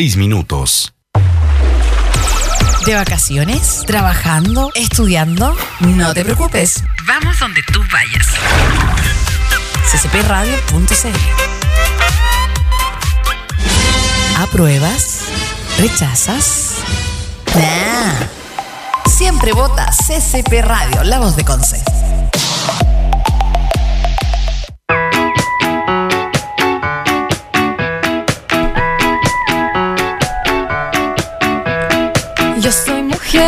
6 minutos. ¿De vacaciones? ¿Trabajando? ¿Estudiando? No te preocupes. Vamos donde tú vayas. ccpradio.cl ¿Apruebas? ¿Rechazas? Nah. Siempre vota CCP Radio, la voz de Conce.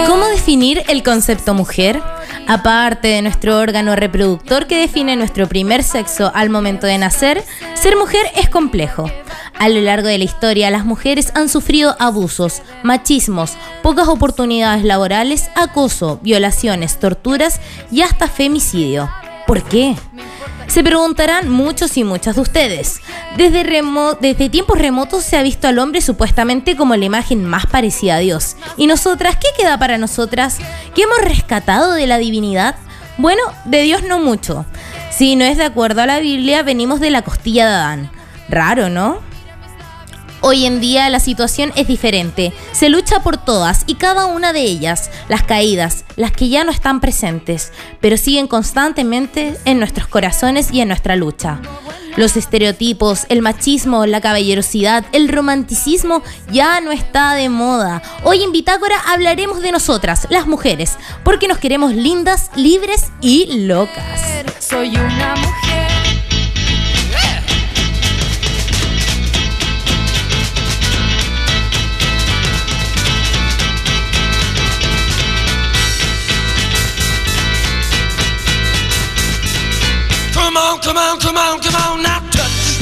¿Cómo definir el concepto mujer? Aparte de nuestro órgano reproductor que define nuestro primer sexo al momento de nacer, ser mujer es complejo. A lo largo de la historia, las mujeres han sufrido abusos, machismos, pocas oportunidades laborales, acoso, violaciones, torturas y hasta femicidio. ¿Por qué? Se preguntarán muchos y muchas de ustedes. Desde, remo- desde tiempos remotos se ha visto al hombre supuestamente como la imagen más parecida a Dios. ¿Y nosotras qué queda para nosotras? ¿Qué hemos rescatado de la divinidad? Bueno, de Dios no mucho. Si no es de acuerdo a la Biblia, venimos de la costilla de Adán. Raro, ¿no? Hoy en día la situación es diferente. Se lucha por todas y cada una de ellas, las caídas, las que ya no están presentes, pero siguen constantemente en nuestros corazones y en nuestra lucha. Los estereotipos, el machismo, la caballerosidad, el romanticismo ya no está de moda. Hoy en Bitácora hablaremos de nosotras, las mujeres, porque nos queremos lindas, libres y locas. Soy una mujer.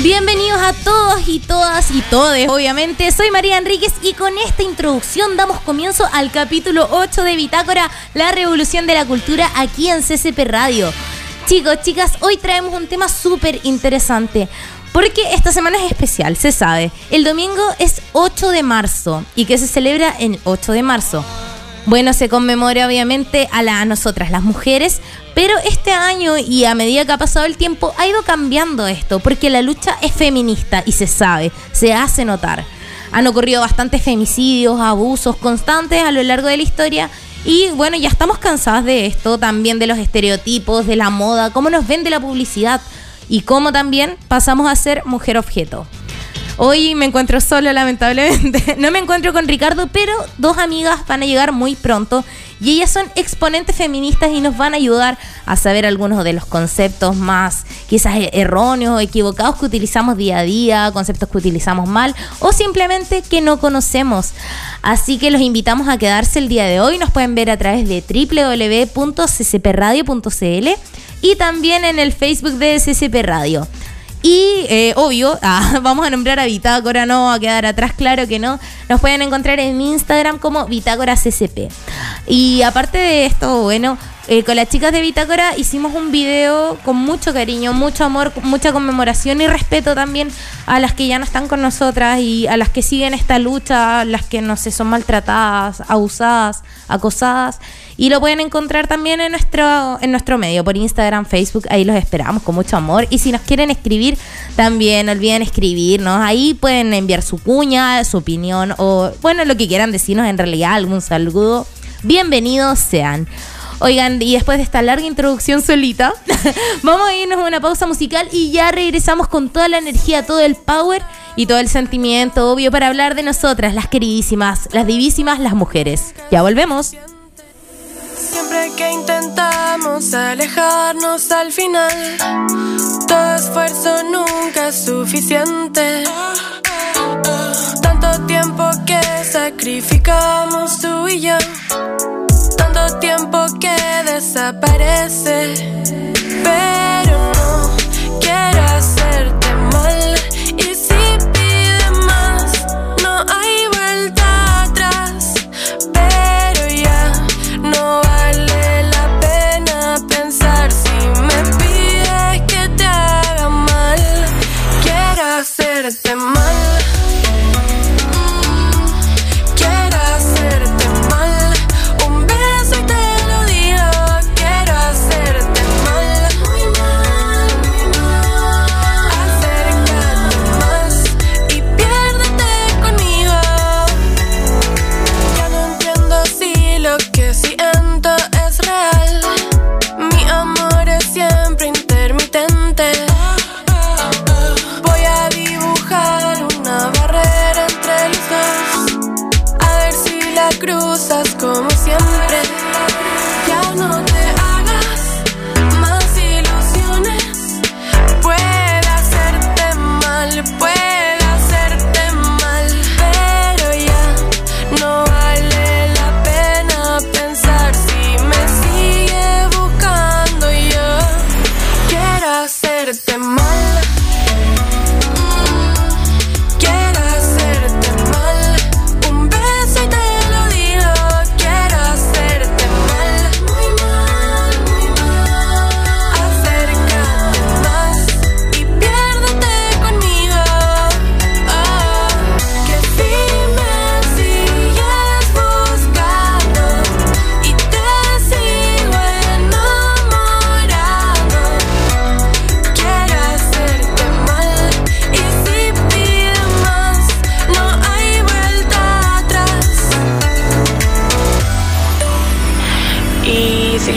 Bienvenidos a todos y todas y todes, obviamente. Soy María Enríquez y con esta introducción damos comienzo al capítulo 8 de Bitácora, la revolución de la cultura aquí en CCP Radio. Chicos, chicas, hoy traemos un tema súper interesante. Porque esta semana es especial, se sabe. El domingo es 8 de marzo y que se celebra en 8 de marzo. Bueno, se conmemora obviamente a nosotras, las mujeres, pero este año y a medida que ha pasado el tiempo ha ido cambiando esto, porque la lucha es feminista y se sabe, se hace notar. Han ocurrido bastantes femicidios, abusos constantes a lo largo de la historia y bueno, ya estamos cansadas de esto, también de los estereotipos, de la moda, cómo nos vende la publicidad y cómo también pasamos a ser mujer objeto. Hoy me encuentro solo, lamentablemente. No me encuentro con Ricardo, pero dos amigas van a llegar muy pronto y ellas son exponentes feministas y nos van a ayudar a saber algunos de los conceptos más quizás e- erróneos o equivocados que utilizamos día a día, conceptos que utilizamos mal o simplemente que no conocemos. Así que los invitamos a quedarse el día de hoy. Nos pueden ver a través de www.ccpradio.cl y también en el Facebook de CCP Radio. Y eh, obvio, ah, vamos a nombrar a Bitácora, no a quedar atrás, claro que no. Nos pueden encontrar en Instagram como Bitácora CCP. Y aparte de esto, bueno, eh, con las chicas de Bitácora hicimos un video con mucho cariño, mucho amor, mucha conmemoración y respeto también a las que ya no están con nosotras y a las que siguen esta lucha, las que no sé, son maltratadas, abusadas, acosadas. Y lo pueden encontrar también en nuestro, en nuestro medio, por Instagram, Facebook, ahí los esperamos con mucho amor. Y si nos quieren escribir, también no olviden escribirnos. Ahí pueden enviar su cuña, su opinión o, bueno, lo que quieran decirnos en realidad, algún saludo. Bienvenidos sean. Oigan, y después de esta larga introducción solita, vamos a irnos a una pausa musical y ya regresamos con toda la energía, todo el power y todo el sentimiento, obvio, para hablar de nosotras, las queridísimas, las divísimas, las mujeres. Ya volvemos. Siempre que intentamos alejarnos al final, todo esfuerzo nunca es suficiente. Tanto tiempo que sacrificamos tú y yo, desaparece. Pero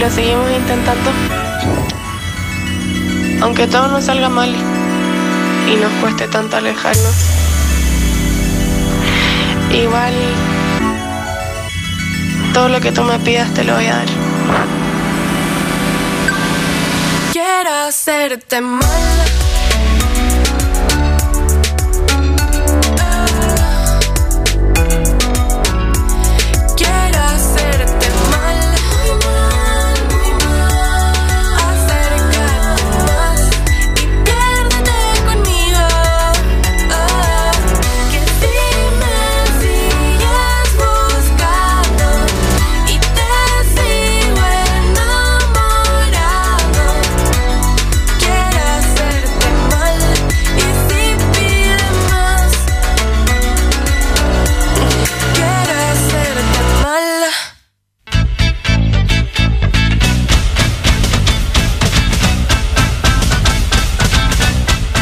lo seguimos intentando. Aunque todo nos salga mal y nos cueste tanto alejarnos. Igual todo lo que tú me pidas te lo voy a dar. Quiero hacerte mal.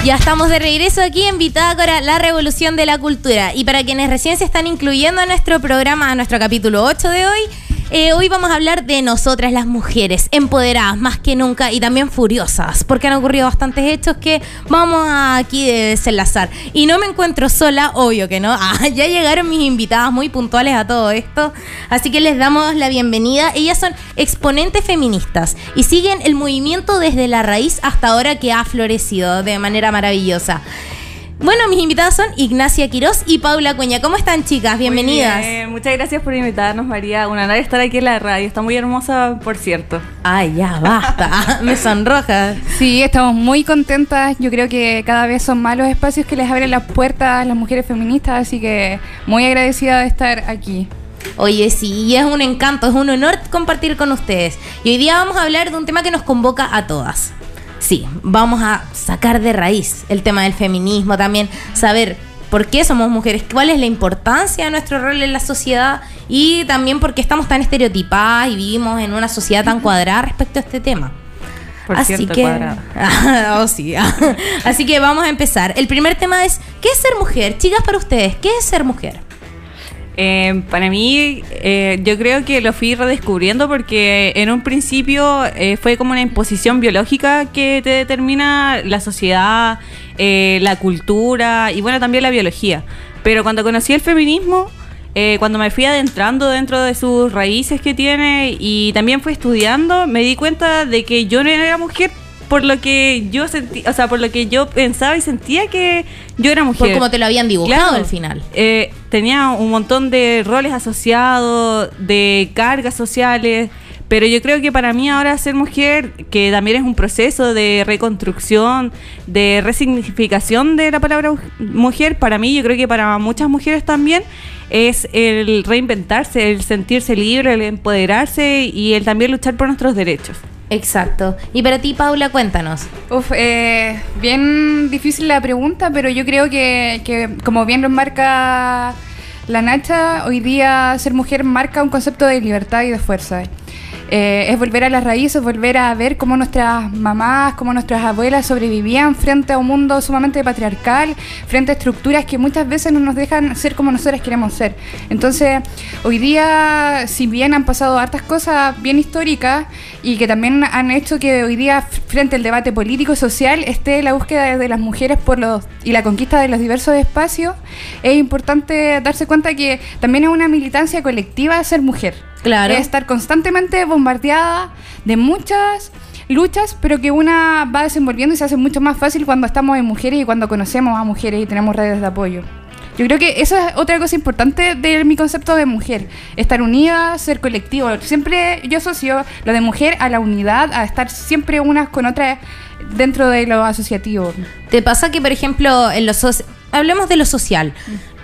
Ya estamos de regreso aquí en Bitácora, la revolución de la cultura. Y para quienes recién se están incluyendo a nuestro programa, a nuestro capítulo 8 de hoy, eh, hoy vamos a hablar de nosotras las mujeres, empoderadas más que nunca y también furiosas, porque han ocurrido bastantes hechos que vamos a aquí de desenlazar. Y no me encuentro sola, obvio que no. Ah, ya llegaron mis invitadas muy puntuales a todo esto, así que les damos la bienvenida. Ellas son exponentes feministas y siguen el movimiento desde la raíz hasta ahora que ha florecido de manera maravillosa. Bueno, mis invitadas son Ignacia Quiroz y Paula Cuña. ¿Cómo están, chicas? Bienvenidas. Muy bien, Muchas gracias por invitarnos, María. Un honor estar aquí en la radio. Está muy hermosa, por cierto. Ay, ya, basta. Me sonroja. Sí, estamos muy contentas. Yo creo que cada vez son más los espacios que les abren las puertas a las mujeres feministas, así que muy agradecida de estar aquí. Oye, sí, y es un encanto, es un honor compartir con ustedes. Y hoy día vamos a hablar de un tema que nos convoca a todas. Sí, vamos a sacar de raíz el tema del feminismo también, saber por qué somos mujeres, cuál es la importancia de nuestro rol en la sociedad y también por qué estamos tan estereotipadas y vivimos en una sociedad tan cuadrada respecto a este tema. Por cierto, cuadrada. Oh, sí. Así que vamos a empezar. El primer tema es, ¿qué es ser mujer? Chicas, para ustedes, ¿qué es ser mujer? Eh, para mí, eh, yo creo que lo fui redescubriendo porque en un principio eh, fue como una imposición biológica que te determina la sociedad, eh, la cultura y bueno, también la biología. Pero cuando conocí el feminismo, eh, cuando me fui adentrando dentro de sus raíces que tiene y también fui estudiando, me di cuenta de que yo no era mujer por lo que yo sentí, o sea, por lo que yo pensaba y sentía que yo era mujer. Por como te lo habían dibujado Claro. al final. Eh, tenía un montón de roles asociados, de cargas sociales, pero yo creo que para mí ahora ser mujer, que también es un proceso de reconstrucción, de resignificación de la palabra mujer, para mí, yo creo que para muchas mujeres también, es el reinventarse, el sentirse libre, el empoderarse y el también luchar por nuestros derechos. Exacto. Y para ti, Paula, cuéntanos. Uf, eh, bien difícil la pregunta, pero yo creo que, que como bien lo marca la Nacha, hoy día ser mujer marca un concepto de libertad y de fuerza. Eh, es volver a las raíces, volver a ver cómo nuestras mamás, cómo nuestras abuelas sobrevivían frente a un mundo sumamente patriarcal, frente a estructuras que muchas veces no nos dejan ser como nosotras queremos ser. Entonces, hoy día, si bien han pasado hartas cosas bien históricas y que también han hecho que hoy día, frente al debate político y social, esté la búsqueda de las mujeres por los y la conquista de los diversos espacios, es importante darse cuenta que también es una militancia colectiva ser mujer. Claro. Es estar constantemente bombardeada de muchas luchas, pero que una va desenvolviendo y se hace mucho más fácil cuando estamos en mujeres y cuando conocemos a mujeres y tenemos redes de apoyo. Yo creo que eso es otra cosa importante de mi concepto de mujer, estar unida, ser colectivo. Siempre yo asocio lo de mujer a la unidad, a estar siempre unas con otras dentro de lo asociativo. ¿Te pasa que, por ejemplo, en lo soci- hablemos de lo social?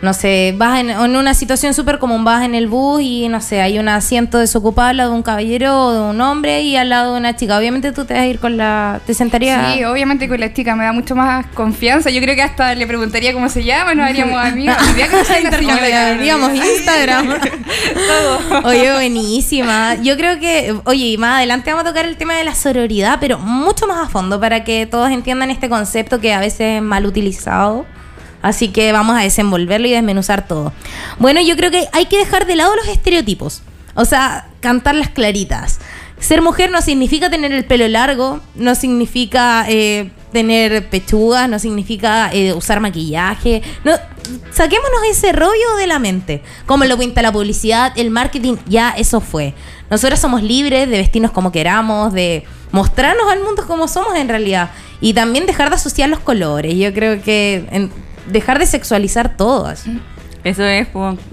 No sé, vas en, en una situación súper común, vas en el bus y no sé, hay un asiento desocupado al lado de un caballero o de un hombre y al lado de una chica. Obviamente tú te vas a ir con la. ¿Te sentarías? Sí, obviamente con la chica me da mucho más confianza. Yo creo que hasta le preguntaría cómo se llama, nos haríamos amigos. Digamos Instagram. Oye, buenísima. Yo creo que, oye, y más adelante vamos a tocar el tema de la sororidad, pero mucho más a fondo para que todos entiendan este concepto que a veces es mal utilizado. Así que vamos a desenvolverlo y desmenuzar todo. Bueno, yo creo que hay que dejar de lado los estereotipos. O sea, cantar las claritas. ser mujer no significa tener el pelo largo, no significa eh, tener pechugas, no significa eh, usar maquillaje. No, saquémonos ese rollo de la mente. Como lo pinta la publicidad, el marketing, ya eso fue. Nosotros somos libres de vestirnos como queramos, de mostrarnos al mundo como somos en realidad. Y también dejar de asociar los colores. Yo creo que dejar de sexualizar todo. así. Eso es,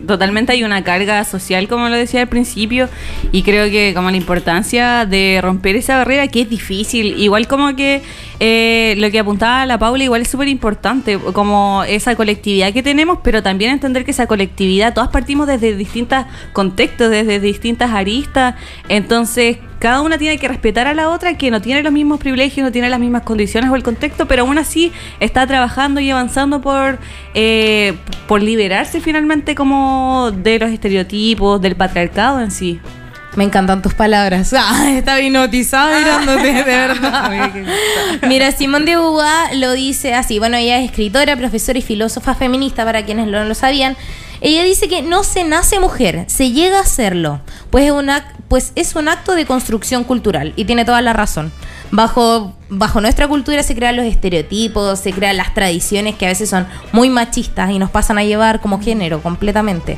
totalmente hay una carga social, como lo decía al principio, y creo que como la importancia de romper esa barrera que es difícil, igual como que eh, lo que apuntaba la Paula igual es súper importante, como esa colectividad que tenemos, pero también entender que esa colectividad, todas partimos desde distintos contextos, desde distintas aristas, entonces cada una tiene que respetar a la otra que no tiene los mismos privilegios, no tiene las mismas condiciones o el contexto, pero aún así está trabajando y avanzando por, eh, por liberarse finalmente como de los estereotipos, del patriarcado en sí. Me encantan tus palabras. Ah, estaba hipnotizada mirándote, de verdad. Mira, Simón de Beauvoir lo dice así. Bueno, ella es escritora, profesora y filósofa feminista, para quienes no lo sabían. Ella dice que no se nace mujer, se llega a serlo, pues es, un ac- pues es un acto de construcción cultural y tiene toda la razón. Bajo, bajo nuestra cultura se crean los estereotipos, se crean las tradiciones que a veces son muy machistas y nos pasan a llevar como género completamente.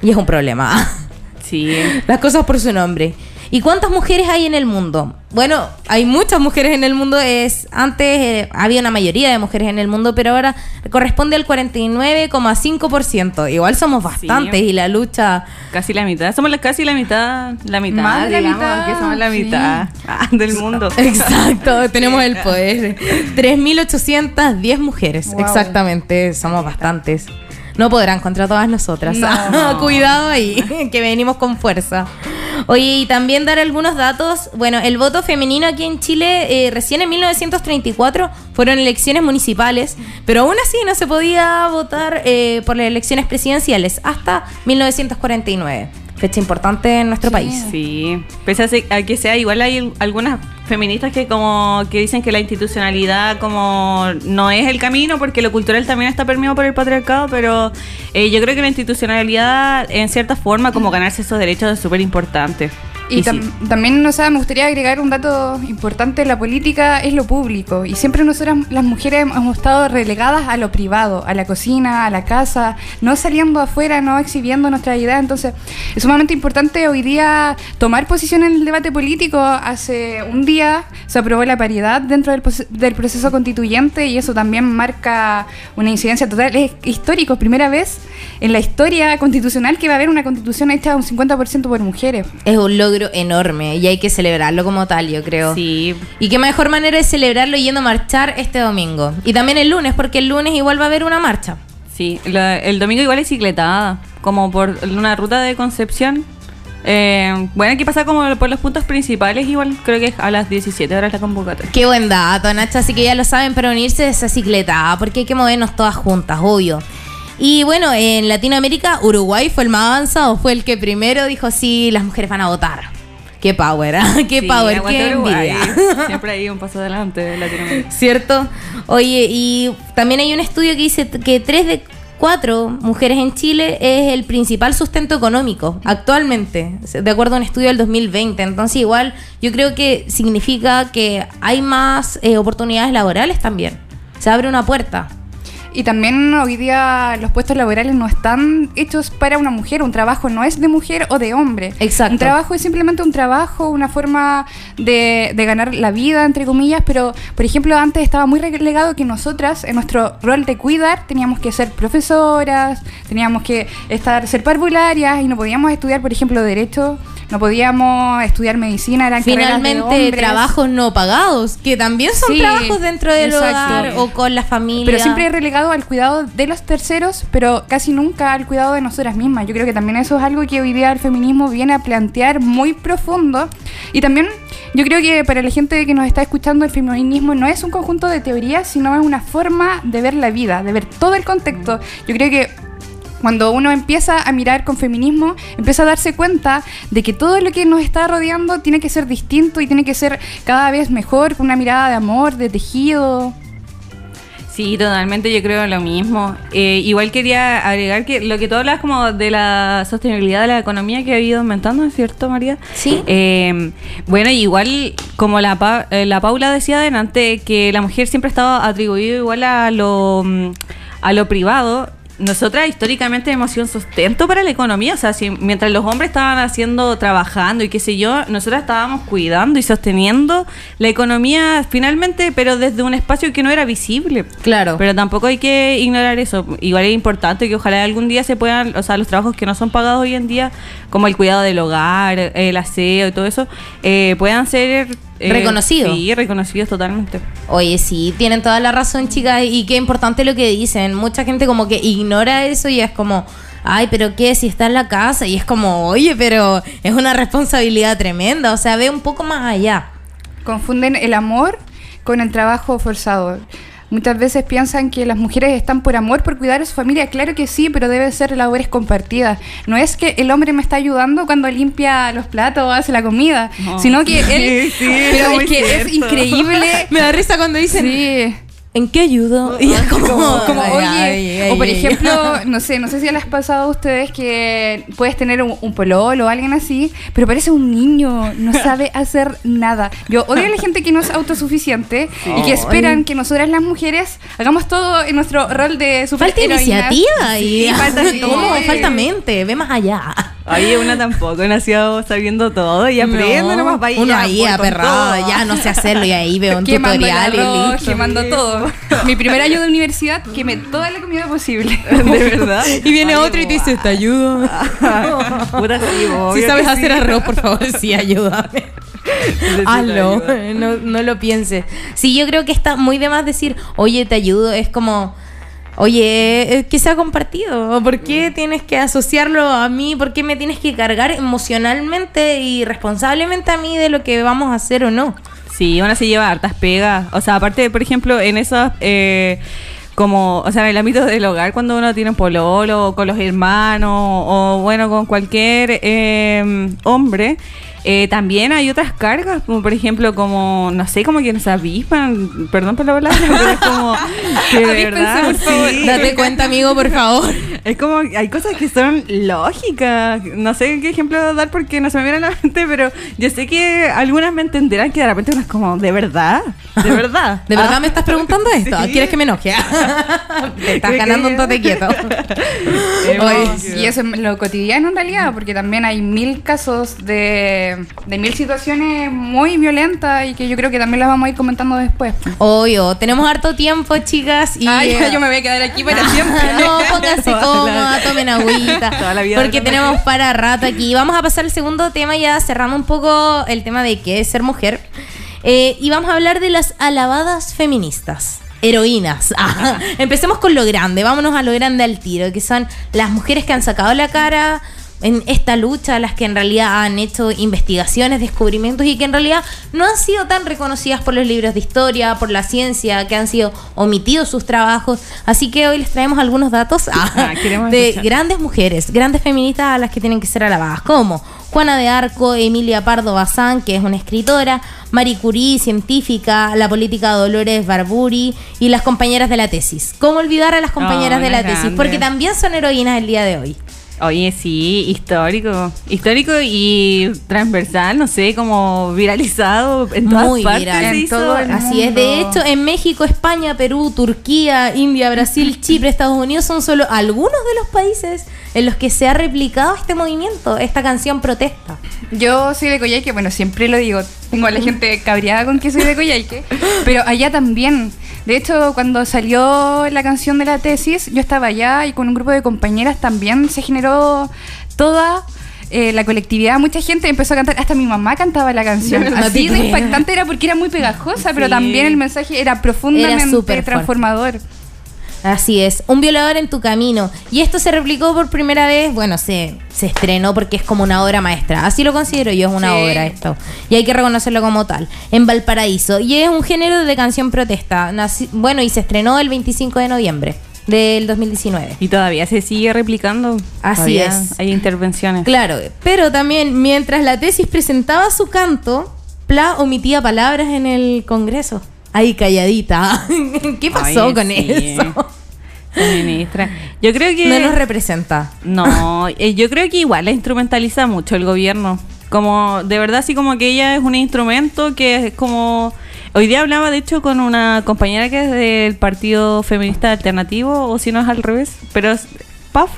Y es un problema. Sí. Las cosas por su nombre. ¿Y cuántas mujeres hay en el mundo? Bueno, hay muchas mujeres en el mundo. Es Antes eh, había una mayoría de mujeres en el mundo, pero ahora corresponde al 49,5%. Igual somos bastantes Sí. y la lucha... Casi la mitad. Somos la, casi la mitad, la mitad, Más de la digamos, mitad, que somos la sí. mitad ah, del mundo. Exacto, tenemos el poder. 3.810 mujeres, Wow. exactamente, somos bastantes. No podrán contra todas nosotras. No. Cuidado ahí, que venimos con fuerza. Oye, y también dar algunos datos. Bueno, el voto femenino aquí en Chile, eh, recién en 1934 fueron elecciones municipales, pero aún así no se podía votar eh, por las elecciones presidenciales hasta 1949. Fecha importante en nuestro país. Sí, pese a, que sea igual hay algunas feministas que como que dicen que la institucionalidad como no es el camino porque lo cultural también está permeado por el patriarcado, pero eh, yo creo que la institucionalidad en cierta forma como ganarse esos derechos es súper importante. Y, Y sí. tam- también, o sea, me gustaría agregar un dato importante, la política es lo público y siempre nosotras las mujeres hemos estado relegadas a lo privado, a la cocina, a la casa, no saliendo afuera, no exhibiendo nuestra idea, entonces es sumamente importante hoy día tomar posición en el debate político. Hace un día se aprobó la paridad dentro del, del proceso constituyente y eso también marca una incidencia total, es histórico, primera vez en la historia constitucional que va a haber una constitución hecha un 50% por mujeres. Es un logro enorme y hay que celebrarlo como tal, yo creo. Sí, Y qué mejor manera de celebrarlo yendo a marchar este domingo. Y también el lunes, porque el lunes igual va a haber una marcha. sí. La- el domingo igual es cicletada, como por una ruta de Concepción. Eh, bueno, aquí pasa como por los puntos principales, igual creo que es a las 17 horas la convocatoria. Qué buen dato, Nacho. Así que ya lo saben, para unirse a esa cicleta, porque hay que movernos todas juntas, obvio. Y bueno, en Latinoamérica, Uruguay fue el más avanzado, fue el que primero dijo, sí, las mujeres van a votar. Qué power, ¿ah? qué Sí, power, qué Uruguay. envidia. Siempre hay un paso adelante de Latinoamérica. ¿Cierto? Oye, y también hay un estudio que dice que tres de cuatro mujeres en Chile es el principal sustento económico actualmente, de acuerdo a un estudio del 2020. Entonces, igual, yo creo que significa que hay más eh, oportunidades laborales también. Se abre una puerta. Y también hoy día los puestos laborales no están hechos para una mujer, un trabajo no es de mujer o de hombre. Exacto. Un trabajo es simplemente un trabajo, una forma de, de ganar la vida, entre comillas, pero por ejemplo antes estaba muy relegado que nosotras en nuestro rol de cuidar teníamos que ser profesoras, teníamos que estar, ser parvularias y no podíamos estudiar, por ejemplo, derecho, no podíamos estudiar medicina, eran carreras de Finalmente, hombres. trabajos no pagados, que también son Sí, trabajos dentro del exacto. hogar o con la familia. Pero siempre relegado al cuidado de los terceros, pero casi nunca al cuidado de nosotras mismas. Yo creo que también eso es algo que hoy día el feminismo viene a plantear muy profundo. Y también yo creo que para la gente que nos está escuchando, el feminismo no es un conjunto de teorías, sino es una forma de ver la vida, de ver todo el contexto. Yo creo que cuando uno empieza a mirar con feminismo, empieza a darse cuenta de que todo lo que nos está rodeando tiene que ser distinto y tiene que ser cada vez mejor, con una mirada de amor, de tejido. Sí, totalmente, yo creo lo mismo. Eh, igual quería agregar que lo que tú hablas como de la sostenibilidad de la economía que ha ido aumentando, ¿es cierto, María? Sí. Eh, bueno, igual como la, Pa- eh, la Paula decía adelante, que la mujer siempre ha estado atribuida igual a lo, mm, a lo privado. Nosotras históricamente hemos sido un sustento para la economía, o sea, si, mientras los hombres estaban haciendo, trabajando y qué sé yo, nosotras estábamos cuidando y sosteniendo la economía finalmente, pero desde un espacio que no era visible. Claro. Pero tampoco hay que ignorar eso. Igual es importante que ojalá algún día se puedan, o sea, los trabajos que no son pagados hoy en día, como el cuidado del hogar, el aseo y todo eso, eh, puedan ser... eh, Reconocidos. Sí, reconocidos totalmente. Oye, sí, tienen toda la razón, chicas, y qué importante lo que dicen. Mucha gente como que ignora eso y es como, ay, pero qué, si está en la casa, y es como, oye, pero es una responsabilidad tremenda, o sea, ve un poco más allá. Confunden el amor con el trabajo forzado. Muchas veces piensan que las mujeres están por amor, por cuidar a su familia. Claro que sí, pero debe ser labores compartidas. No es que el hombre me está ayudando cuando limpia los platos o hace la comida, No. sino que él... Sí, sí, pero es es que es increíble. Me da risa cuando dicen, Sí. ¿En qué ayudo? Y es como, Como, ay, oye, ay, ay, o por ejemplo, no sé, no sé si les ha pasado a ustedes que puedes tener un, un pololo o alguien así, pero parece un niño, no sabe hacer nada. Yo odio a la gente que no es autosuficiente y que esperan que nosotras las mujeres hagamos todo en nuestro rol de Falta superheroínas. iniciativa y Sí, falta sí. Falta mente, ve más allá. Oye, una tampoco nació sabiendo todo y aprende No, nomás vaya Uno ahí aperrado, ya no sé hacerlo y ahí veo un Quemando tutorial y arroz, listo. quemando todo. Mi primer año de universidad quemé toda la comida posible. De verdad. Y viene Oye, otro y te dice, te ayudo. Puta, sí, Si sabes hacer sí. arroz, por favor, sí, ayúdame. Hazlo, no, no lo pienses. Sí, yo creo que está muy de más decir, oye, te ayudo. Es como, oye, eh, que sea compartido. ¿Por qué tienes que asociarlo a mí? ¿Por qué me tienes que cargar emocionalmente y responsablemente a mí de lo que vamos a hacer o no? Sí, uno se lleva hartas pegas. O sea, aparte, por ejemplo, en esas, eh, como, o sea, en el ámbito del hogar, cuando uno tiene un pololo, o con los hermanos, o bueno, con cualquier eh, hombre, eh, también hay otras cargas, como por ejemplo, como, no sé, como que nos avispan, perdón por la palabra, pero es como, que de verdad, por favor. sí. Date cuenta, amigo, por favor. Es como, hay cosas que son lógicas. No sé qué ejemplo dar porque no se me viene a la mente, pero yo sé que algunas me entenderán que de repente uno es como, ¿de verdad? ¿De verdad? ¿De verdad Ah. me estás preguntando esto? Sí. ¿Quieres que me enoje? Te estás ¿Qué ganando un tote quieto. Oye, Y eso es lo cotidiano en realidad, porque también hay mil casos de, de mil situaciones muy violentas y que yo creo que también las vamos a ir comentando después. Obvio, tenemos harto tiempo, chicas. Y, Ay, eh, yo me voy a quedar aquí para siempre. No, pónganse cómoda, tomen agüita. toda la vida porque tenemos para rato aquí. Vamos a pasar al segundo tema, ya cerrando un poco el tema de qué es ser mujer. Eh, y vamos a hablar de las alabadas feministas. Heroínas. Ah, empecemos con lo grande, vámonos a lo grande al tiro, que son las mujeres que han sacado la cara en esta lucha, las que en realidad han hecho investigaciones, descubrimientos y que en realidad no han sido tan reconocidas por los libros de historia, por la ciencia, que han sido omitidos sus trabajos. Así que hoy les traemos algunos datos ah, Ah, de escuchar. grandes mujeres, grandes feministas a las que tienen que ser alabadas, como Juana de Arco, Emilia Pardo Bazán, que es una escritora, Marie Curie, científica, la política Dolores Barburi y las compañeras de la tesis. ¿Cómo olvidar a las compañeras Oh, de la tesis? Porque también son heroínas el día de hoy. Oye, sí, histórico. Histórico y transversal, no sé, como viralizado en todas Muy partes. viral. En hizo. todo el Así es, de hecho, en México, España, Perú, Turquía, India, Brasil, Chipre, Estados Unidos son solo algunos de los países en los que se ha replicado este movimiento, esta canción protesta. Yo soy de Coyhaique, bueno, siempre lo digo. Tengo a la gente cabreada con que soy de Coyhaique, pero allá también. De hecho, cuando salió la canción de la tesis, yo estaba allá y con un grupo de compañeras también se generó toda eh, la colectividad. Mucha gente empezó a cantar, hasta mi mamá cantaba la canción. No Así de impactante era porque era muy pegajosa, pero también el mensaje era profundamente Era fuerte. transformador. Así es, un violador en tu camino. Y esto se replicó por primera vez, bueno, se, se estrenó porque es como una obra maestra. Así lo considero yo, es una Sí. obra esto. Y hay que reconocerlo como tal. En Valparaíso. Y es un género de canción protesta. Nací- bueno, y se estrenó el 25 de noviembre del 2019. Y todavía se sigue replicando. Así Todavía es. Hay intervenciones. Claro, pero también mientras la tesis presentaba su canto, Pla omitía palabras en el Congreso. ahí calladita. ¿Qué pasó Ay, con sí. eso? Ministra. Yo creo que. No nos representa. No, eh, yo creo que igual la instrumentaliza mucho el gobierno. Como, de verdad, así como que ella es un instrumento que es como... Hoy día hablaba, de hecho, con una compañera que es del Partido Feminista Alternativo, o si no es al revés, pero es PAF.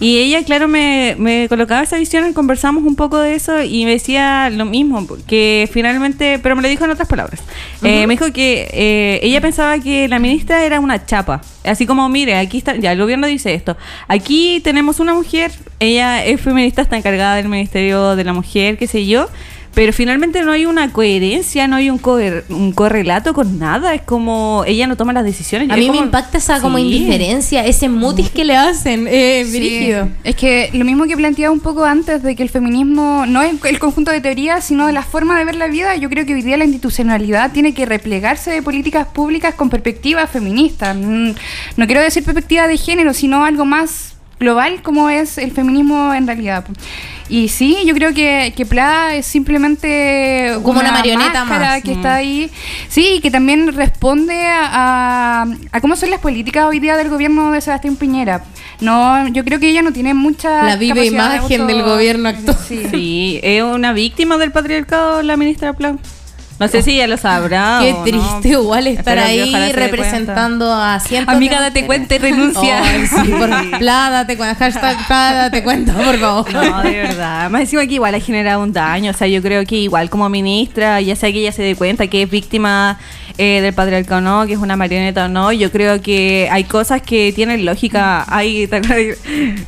Y ella, claro, me, me colocaba esa visión, conversamos un poco de eso y me decía lo mismo, que finalmente, pero me lo dijo en otras palabras. Eh, me dijo que eh, ella pensaba que la ministra era una chapa. Así como, mire, aquí está, ya el gobierno dice esto. Aquí tenemos una mujer, ella es feminista, está encargada del Ministerio de la Mujer, qué sé yo. Pero finalmente no hay una coherencia, no hay un, coher- un correlato con nada. Es como ella no toma las decisiones. A mí me impacta esa como Sí. indiferencia, ese mutis que le hacen. Eh, Sí. brígido. Es que lo mismo que planteaba un poco antes de que el feminismo no es el conjunto de teorías, sino de la forma de ver la vida, yo creo que hoy día la institucionalidad tiene que replegarse de políticas públicas con perspectiva feminista. Mm, No quiero decir perspectiva de género, sino algo más global como es el feminismo en realidad. Y sí, yo creo que, que Pla es simplemente Como una marioneta máscara más. que está ahí. Sí, y que también responde a, a- cómo son las políticas hoy día del gobierno de Sebastián Piñera. No, yo creo que ella no tiene mucha La viva de imagen auto- del gobierno actual. Sí. Sí, es una víctima del patriarcado la ministra Plan. No sé si ella lo sabrá. Qué o no. triste igual estar Espero ahí representando a cientos Amiga, date cuenta y renuncia. Ay, sí, por Pla, date cuenta. Hashtag Pla, date cuenta, por favor. No, de verdad. Más encima que igual ha generado un daño. O sea, yo creo que igual como ministra, ya sea que ella se dé cuenta que es víctima eh, del patriarcado o no, que es una marioneta o no, yo creo que hay cosas que tienen lógica. Hay, ¿te acuerdas?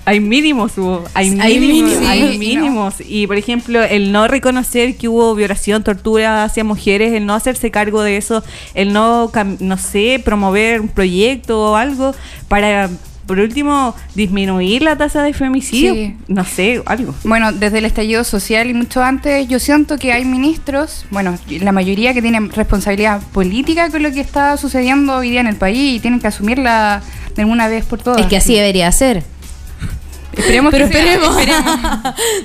hay mínimos, hubo. Hay Hay mínimos. mínimos. Hay mínimos. Y por ejemplo, el no reconocer que hubo violación, tortura hacia mujeres, el no hacerse cargo de eso, el no, no sé, promover un proyecto o algo para. Por último, disminuir la tasa de femicidio. Sí. No sé, algo. Bueno, desde el estallido social y mucho antes, yo siento que hay ministros, bueno, la mayoría que tienen responsabilidad política con lo que está sucediendo hoy día en el país y tienen que asumirla de una vez por todas. Es que así debería ser. Esperemos Pero que sea, esperemos.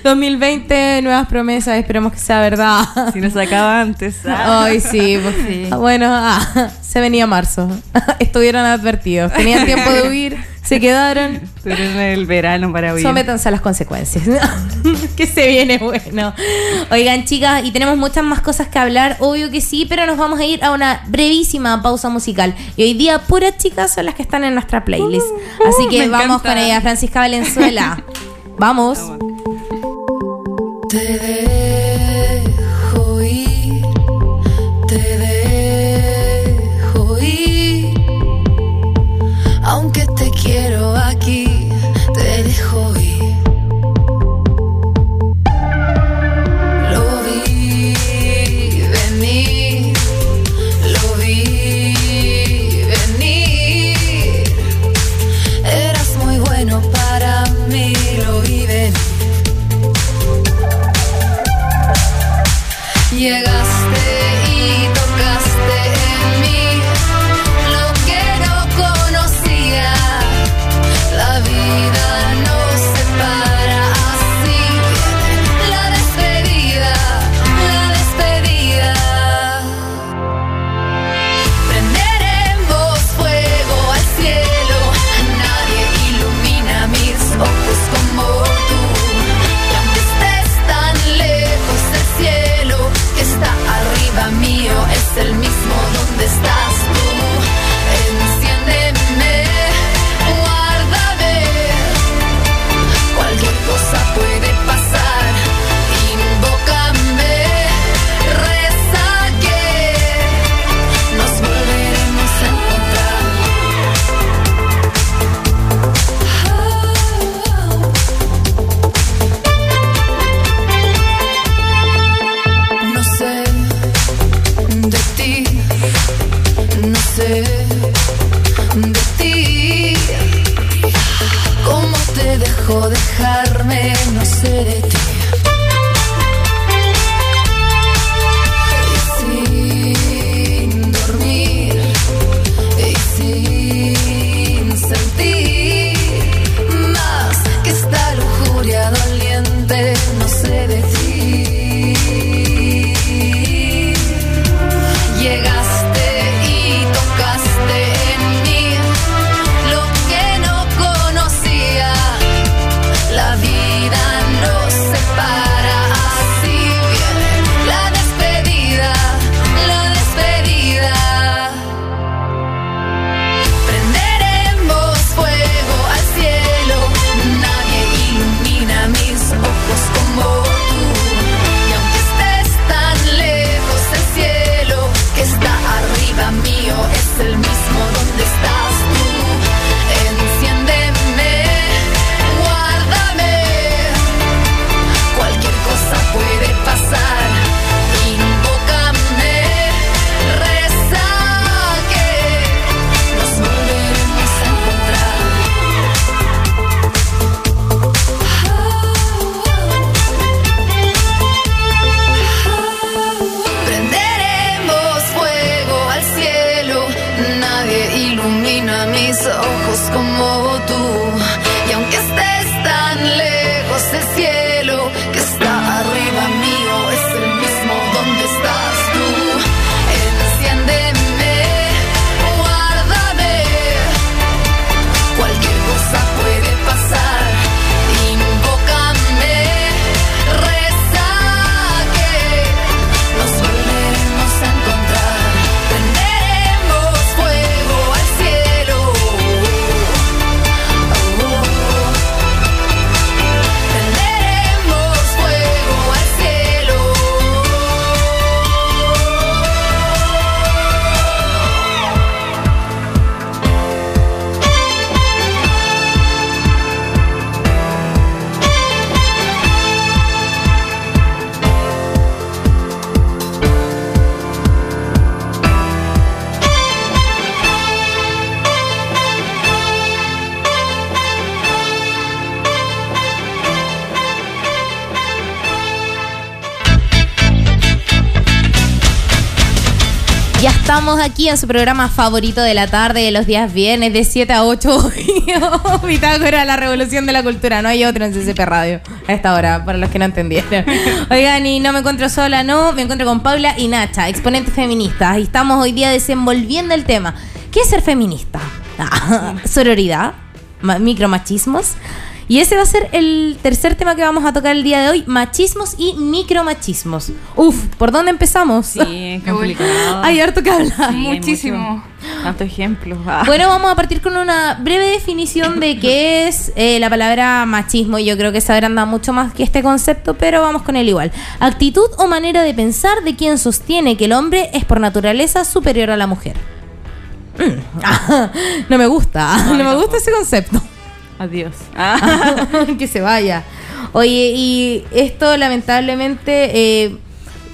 2020, nuevas promesas, esperemos que sea verdad. Si nos acaba antes. ah. Ay, sí, pues, ah, bueno, ah, se venía marzo. Estuvieron advertidos. Tenían tiempo de huir, se quedaron. En el verano para huir. Sométanse a las consecuencias. que se viene bueno. Oigan, chicas, y tenemos muchas más cosas que hablar, obvio que sí, pero nos vamos a ir a una brevísima pausa musical. Y hoy día, puras chicas son las que están en nuestra playlist. Así que vamos encanta. con ella, Francisca Valenzuela. vamos. Estamos aquí en su programa favorito de la tarde, de los días viernes, de 7 a 8. Bitácora, la revolución de la cultura. No hay otro en CCP Radio a esta hora, para los que no entendieron. Oigan, y no me encuentro sola, no. Me encuentro con Paula y Nacha, exponentes feministas. Y estamos hoy día desenvolviendo el tema. ¿Qué es ser feminista? Ah, Sororidad, ma- micromachismos. Y ese va a ser el tercer tema que vamos a tocar el día de hoy, machismos y micromachismos. Uf, ¿por dónde empezamos? Sí, es complicado. Hay harto que hablar. Sí, Muchísimo. Tantos ejemplos. Ah. Bueno, vamos a partir con una breve definición de qué es eh, la palabra machismo. Y yo creo que se agranda mucho más que este concepto, pero vamos con él igual. Actitud o manera de pensar de quien sostiene que el hombre es por naturaleza superior a la mujer. Mm. no me gusta, no, me gusta ese concepto. Adiós. Ah. que se vaya. Oye, y esto lamentablemente, eh,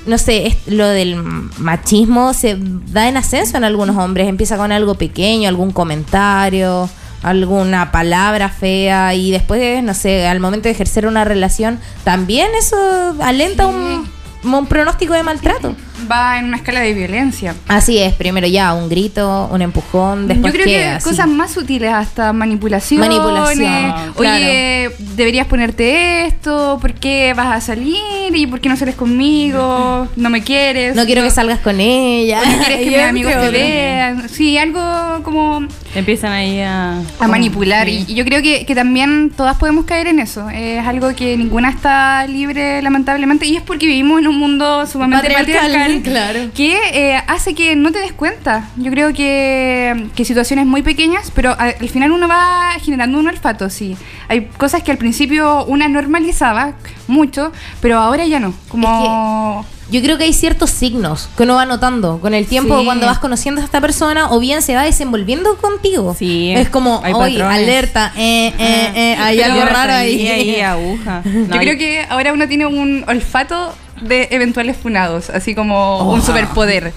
no sé, es- lo del machismo se da en ascenso en algunos hombres. Empieza con algo pequeño, algún comentario, alguna palabra fea y después, no sé, al momento de ejercer una relación, también eso alenta un, un pronóstico de maltrato. Va en una escala de violencia. Así es, primero ya un grito, un empujón, después Yo creo que así. cosas más sutiles, hasta manipulación. Manipulación, Oye, deberías ponerte esto, ¿por qué vas a salir? ¿Y por qué no sales conmigo? ¿No me quieres? No quiero que salgas con ella. ¿No quieres que mis amigos te vean? Sí, algo como Empiezan ahí a... a manipular. Sí. Y, y yo creo que, que también todas podemos caer en eso. Es algo que ninguna está libre, lamentablemente. Y es porque vivimos en un mundo sumamente Patriarcal, patriarcal, claro. que eh, hace que no te des cuenta. Yo creo que, que situaciones muy pequeñas, pero a- al final uno va generando un olfato, sí. Hay cosas que al principio una normalizaba mucho, pero ahora ya no. Como... Yo creo que hay ciertos signos que uno va notando con el tiempo Sí. cuando vas conociendo a esta persona o bien se va desenvolviendo contigo. Sí, Es como, patrones. alerta, eh, eh, eh, hay algo raro ahí. Ahí aguja. No, Yo creo que ahora uno tiene un olfato de eventuales funados, así como un superpoder.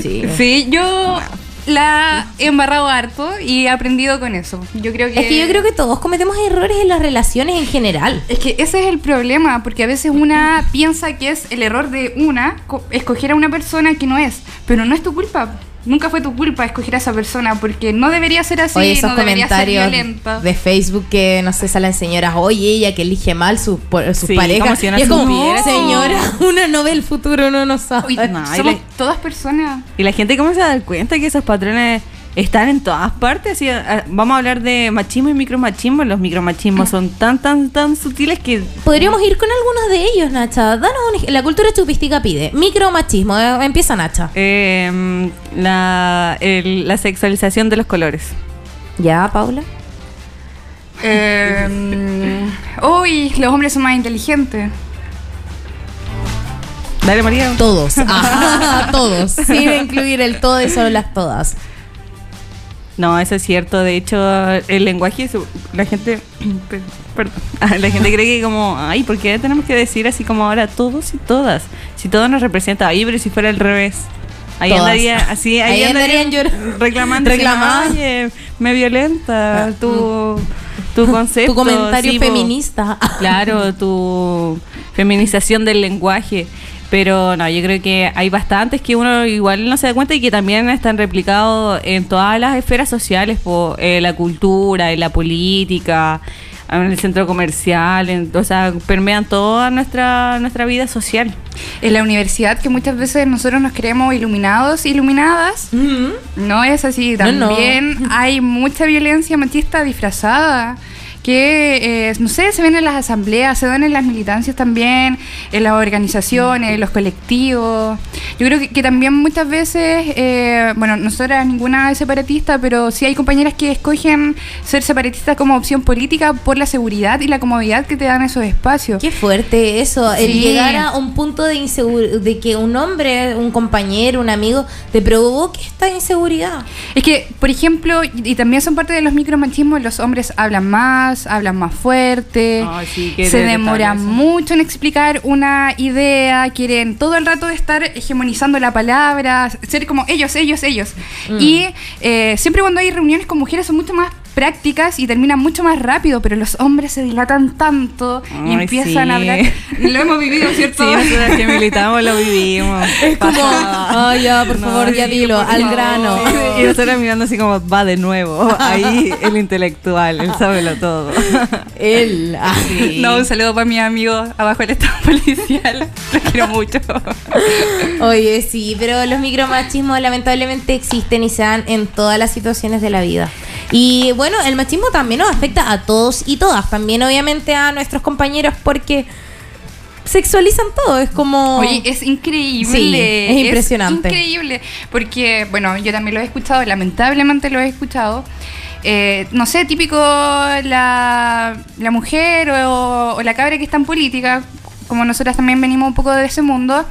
Sí. Sí, yo la he embarrado harto y he aprendido con eso. Yo creo que Es que yo creo que todos cometemos errores en las relaciones en general. es que ese es el problema, porque a veces una piensa que es el error de una co- escoger a una persona que no es, pero no es tu culpa. Nunca fue tu culpa escoger a esa persona, porque no debería ser así, oye, esos no debería ser comentarios violenta. de Facebook que no sé, salen señoras, oye, ella que elige mal sus, por- sus Sí, parejas. si y es como, supiera. señora, una no ve el futuro, uno no sabe. Uy, No, somos la- todas personas. Y la gente cómo se da cuenta que esos patrones están en todas partes. Y, ah, vamos a hablar de machismo y micromachismo. Los micromachismos son tan, tan, tan sutiles que Podríamos ir con algunos de ellos, Nacha. Danos un La cultura chupística pide. Micromachismo. eh, Empieza Nacha. eh, la, el- la sexualización de los colores. ¿Ya, Paula? Eh, uy, los hombres son más inteligentes. Dale, María. Todos. Ajá, todos. Sin incluir el todo y solo las todas. No, eso es cierto. De hecho, el lenguaje, la gente, per- perdón, Ah, la gente cree que como, ay, ¿por qué tenemos que decir así como ahora todos y todas? Si todo nos representa, ay, pero si fuera al revés. Ahí Todas. andaría, así, ahí, Ahí andarían, andarían llor- reclamando. Oye, me violenta tu, tu concepto. Tu comentario sí, feminista. Claro, tu feminización del lenguaje. Pero no, yo creo que hay bastantes que uno igual no se da cuenta y que también están replicados en todas las esferas sociales, po, eh, la cultura, en la política, en el centro comercial, en- o sea, permean toda nuestra, nuestra vida social. En la universidad, que muchas veces nosotros nos creemos iluminados, iluminadas, no es así. No, no. También hay mucha violencia machista disfrazada que, eh, no sé, se ven en las asambleas, se ven en las militancias también, en las organizaciones, en los colectivos. Yo creo que, que también muchas veces, eh, bueno, nosotras ninguna es separatista, pero sí hay compañeras que escogen ser separatistas como opción política por la seguridad y la comodidad que te dan esos espacios. Qué fuerte eso, el llegar a un punto de inseguro, de que un hombre, un compañero, un amigo, te provoque esta inseguridad. Es que, por ejemplo, y, y también son parte de los micromachismos, los hombres hablan más, hablan más fuerte, sí, se demoran mucho en explicar una idea, quieren todo el rato estar hegemonizando la palabra, ser como ellos, ellos, ellos. Mm. Y eh, siempre cuando hay reuniones con mujeres son mucho más prácticas y terminan mucho más rápido, pero los hombres se dilatan tanto y empiezan sí. a hablar. Lo hemos vivido, ¿cierto? Sí, nosotras que militamos lo vivimos. Es como, ay, ya, por favor, ya dilo, al grano. Y nosotros mirando así como, va de nuevo. Ahí el intelectual, él sabe lo todo. Él. ah. Sí. No, un saludo para mis amigos abajo del estado policial. Los quiero mucho. Oye, sí, pero los micromachismos lamentablemente existen y se dan en todas las situaciones de la vida. Y bueno, el machismo también nos afecta a todos y todas, también obviamente a nuestros compañeros porque sexualizan todo, es como... Oye, es increíble. Sí, es impresionante. increíble. Porque, bueno, yo también lo he escuchado, lamentablemente lo he escuchado. Eh, no sé, típico la, la mujer o, o la cabra que está en política, como nosotras también venimos un poco de ese mundo.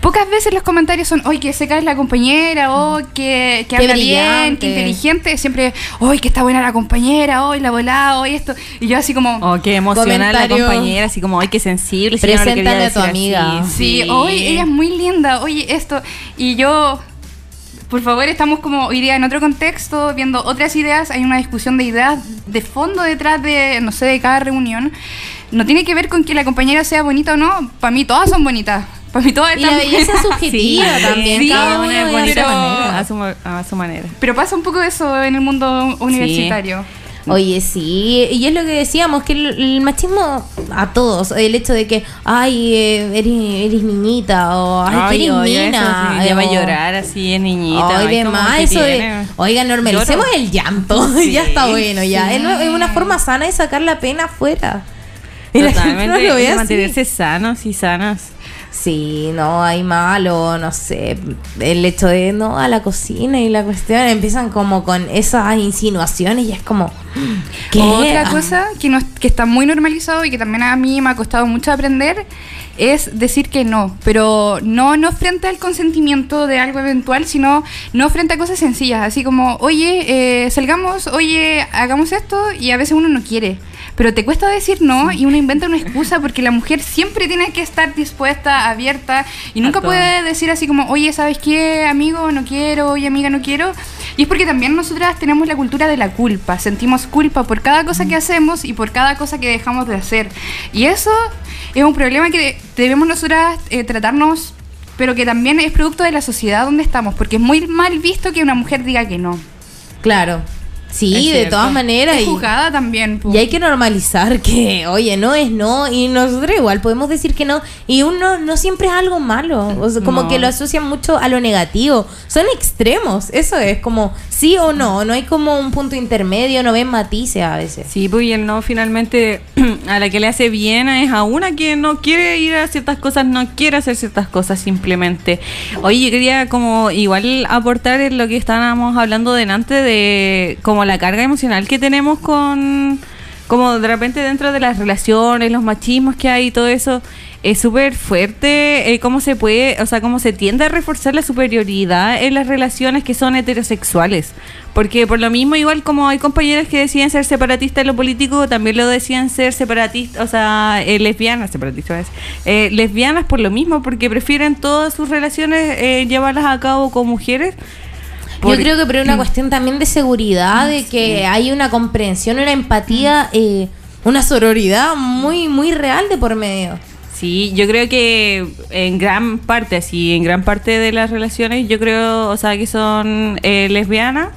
Pocas veces los comentarios son, hoy que seca es la compañera, o que, que Qué habla bien, que inteligente. Siempre, hoy que está buena la compañera, hoy la volada, hoy esto. Y yo así como, Oh, qué emocional la compañera, así como, ay, qué sensible. si yo no a tu amiga. así". Sí, hoy ella es muy linda, oye, esto. Y yo, por favor, estamos como hoy día en otro contexto, viendo otras ideas. Hay una discusión de ideas de fondo detrás de, no sé, de cada reunión. No tiene que ver con que la compañera sea bonita o no. Para mí todas son bonitas. Para mí todas Y están la belleza es subjetiva Sí, también, sí, cada una a bonita su pero- manera. a su, a su manera. Pero pasa un poco eso en el mundo universitario. Oye, sí, y es lo que decíamos, que el, el machismo a todos, el hecho de que, ay, eh, eres, eres niñita, o ay, que eres oye, eso nina. sí, ya va a o- llorar así, es niñita. Ay, ay, de como más, que eso de, oigan, normalicemos Lloro. el llanto, Sí, ya está bueno, ya, sí. es, es una forma sana de sacar la pena afuera. Y la gente no Totalmente, lo ve así. mantenerse sanos y sanas. Sí, no, hay malo, no sé, el hecho de no a la cocina y la cuestión empiezan como con esas insinuaciones y es como, ¿qué? Otra Ah. cosa que, no, que está muy normalizado y que también a mí me ha costado mucho aprender es decir que no, pero no, no frente al consentimiento de algo eventual, sino no frente a cosas sencillas, así como, oye, eh, salgamos, oye, hagamos esto y a veces uno no quiere. Pero te cuesta decir no y uno inventa una excusa porque la mujer siempre tiene que estar dispuesta, abierta y nunca puede decir así como, oye, ¿sabes qué, amigo? No quiero, oye, amiga, no quiero. Y es porque también nosotras tenemos la cultura de la culpa, sentimos culpa por cada cosa que hacemos y por cada cosa que dejamos de hacer. Y eso es un problema que debemos nosotras eh, tratarnos, pero que también es producto de la sociedad donde estamos, porque es muy mal visto que una mujer diga que no. Claro, sí, de todas maneras. Es y- juzgada también. Y hay que normalizar que, oye, no es no, y nosotros igual podemos decir que no, y uno no siempre es algo malo, o sea, como No. que lo asocian mucho a lo negativo, son extremos, eso es como sí o no, no hay como un punto intermedio, no ven matices a veces. Sí, pues y el no finalmente a la que le hace bien es a una que no quiere ir a ciertas cosas, no quiere hacer ciertas cosas simplemente. Oye, yo quería como igual aportar en lo que estábamos hablando delante de como la carga emocional que tenemos con como de repente dentro de las relaciones, los machismos que hay y todo eso, es súper fuerte eh, cómo se puede, o sea, cómo se tiende a reforzar la superioridad en las relaciones que son heterosexuales. Porque por lo mismo, igual como hay compañeras que deciden ser separatistas en lo político, también lo decían ser separatistas, o sea, eh, lesbianas, separatistas, eh, lesbianas por lo mismo, porque prefieren todas sus relaciones eh, llevarlas a cabo con mujeres. Por- Yo creo que por una cuestión también de seguridad, de que hay una comprensión, una empatía, eh, una sororidad muy, muy real de por medio. Sí, yo creo que en gran parte, así, en gran parte de las relaciones, yo creo, o sea, que son eh, lesbianas.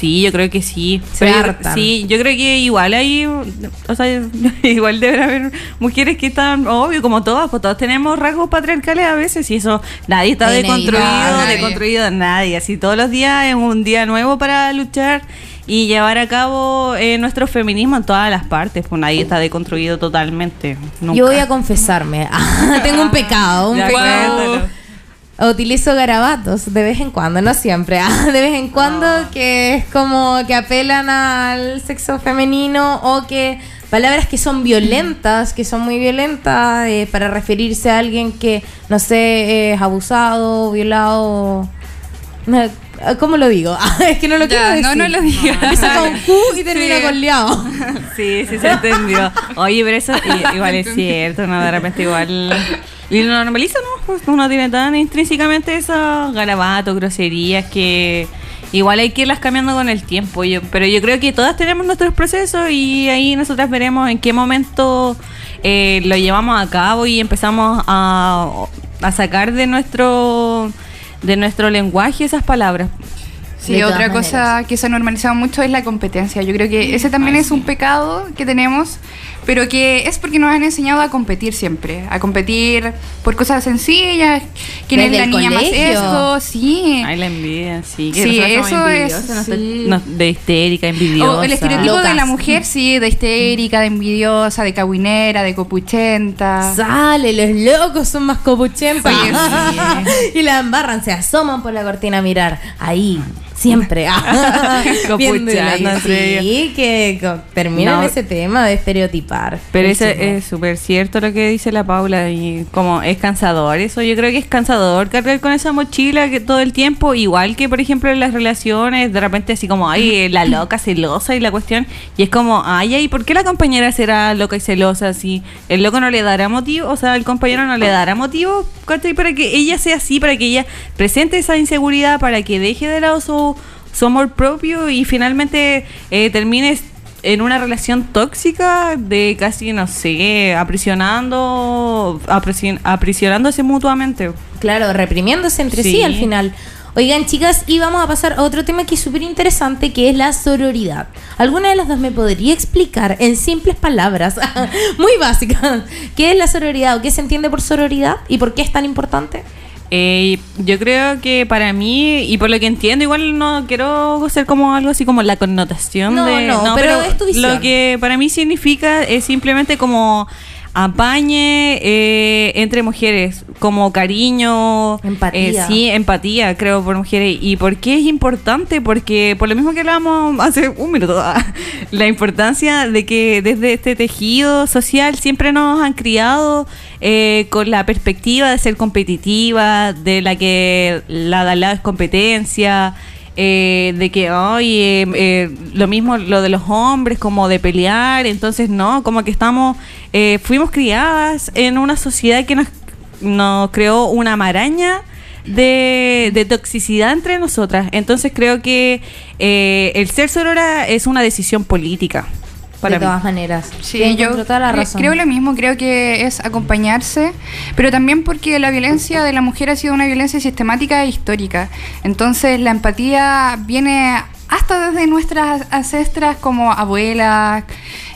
Sí, yo creo que sí. Se Pero yo- hartan. sí, yo creo que igual hay, o sea, igual deben haber mujeres que están, obvio, como todas, pues todos tenemos rasgos patriarcales a veces y eso, nadie está Es deconstruido, deconstruido, nadie. Así todos los días es un día nuevo para luchar y llevar a cabo eh, nuestro feminismo en todas las partes, pues nadie está deconstruido totalmente. Nunca. Yo voy a confesarme, tengo un pecado, un Ya, pecado. Utilizo garabatos de vez en cuando, no siempre, ah, de vez en cuando que es como que apelan al sexo femenino o que palabras que son violentas, que son muy violentas eh, para referirse a alguien que, no sé, es abusado, violado. no, ¿Cómo lo digo? Ah, es que no lo quiero Ya, decir. no, no lo digas. Empieza con Q y termina Sí. con liado. Sí, sí se entendió. Oye, pero eso igual es cierto, ¿no? De repente igual... Y lo normaliza, ¿no? Pues uno tiene tan intrínsecamente esos garabatos, groserías que... igual hay que irlas cambiando con el tiempo. Yo, pero yo creo que todas tenemos nuestros procesos y ahí nosotras veremos en qué momento eh, lo llevamos a cabo y empezamos a, a sacar de nuestro de nuestro lenguaje esas palabras. Sí, otra cosa que se ha normalizado mucho es la competencia. Yo creo que ese también es un pecado que tenemos, pero que es porque nos han enseñado a competir siempre, a competir por cosas sencillas, quién es la niña más esto, sí. Ay, la envidia, sí. Sí, eso es, sí. no- de histérica, envidiosa. O el estereotipo de la mujer, sí, de histérica, de envidiosa, de caguinera, de copuchenta. Sale, los locos son más copuchentos. Oye, y la embarran, se asoman por la cortina a mirar. Ahí, siempre. Ah, Copuchando Sí, que No. ese tema de estereotipar. Pero eso es súper cierto lo que dice la Paula y como es cansador. Eso, yo creo que es cansador cargar con esa mochila que todo el tiempo, igual que por ejemplo en las relaciones, de repente así como, ay, la loca celosa y la cuestión, y es como, ay, ay, ¿por qué la compañera será loca y celosa si el loco no le dará motivo, o sea, el compañero no le dará motivo. Para que ella sea así, para que ella presente esa inseguridad, para que deje de lado su, su amor propio y finalmente eh, termine en una relación tóxica de casi, no sé, aprisionando, aprisi- aprisionándose mutuamente. Claro, reprimiéndose entre sí. Sí. al final. Oigan, chicas, y vamos a pasar a otro tema que es súper interesante, que es la sororidad. ¿Alguna de las dos me podría explicar en simples palabras, muy básicas, qué es la sororidad o qué se entiende por sororidad y por qué es tan importante? Eh, yo creo que para mí, y por lo que entiendo, igual no quiero ser como algo así como la connotación No, de... no, pero es tu visión. Lo que para mí significa es simplemente como apañe eh, entre mujeres, como cariño, Empatía. eh, sí, empatía, creo, por mujeres. ¿Y por qué es importante? Porque por lo mismo que hablábamos hace un minuto, la importancia de que desde este tejido social siempre nos han criado eh, con la perspectiva de ser competitiva, de la que la lado es competencia. Eh, de que hoy eh, lo mismo lo de los hombres como de pelear entonces no como que estamos eh, fuimos criadas en una sociedad que nos, nos creó una maraña de, de toxicidad entre nosotras. Entonces creo que eh, el ser sorora es una decisión política para de mí. todas maneras. Sí, Te yo encuentro toda la cre- razón. creo lo mismo, creo que es acompañarse, pero también porque la violencia de la mujer ha sido una violencia sistemática e histórica. Entonces la empatía viene hasta desde nuestras ancestras como abuelas,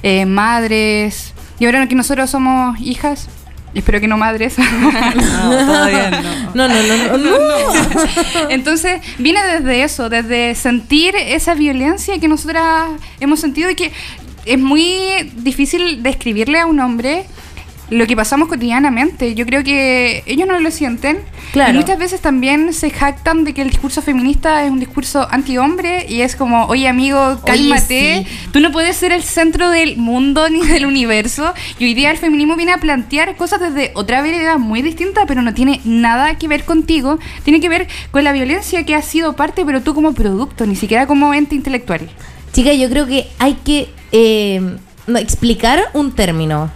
eh, madres, y ahora que nosotros somos hijas, espero que no madres. No, todavía no. No, no, no, no, no. Entonces, viene desde eso, desde sentir esa violencia que nosotras hemos sentido y que es muy difícil describirle a un hombre lo que pasamos cotidianamente. Yo creo que ellos no lo sienten. Claro. Y muchas veces también se jactan de que el discurso feminista es un discurso anti-hombre y es como, oye amigo, cálmate. sí. Tú no puedes ser el centro del mundo ni del universo. Y hoy día el feminismo viene a plantear cosas desde otra vereda muy distinta, pero no tiene nada que ver contigo. Tiene que ver con la violencia que ha sido parte, pero tú como producto, ni siquiera como ente intelectual. Chica, yo creo que hay que eh, no, explicar un término.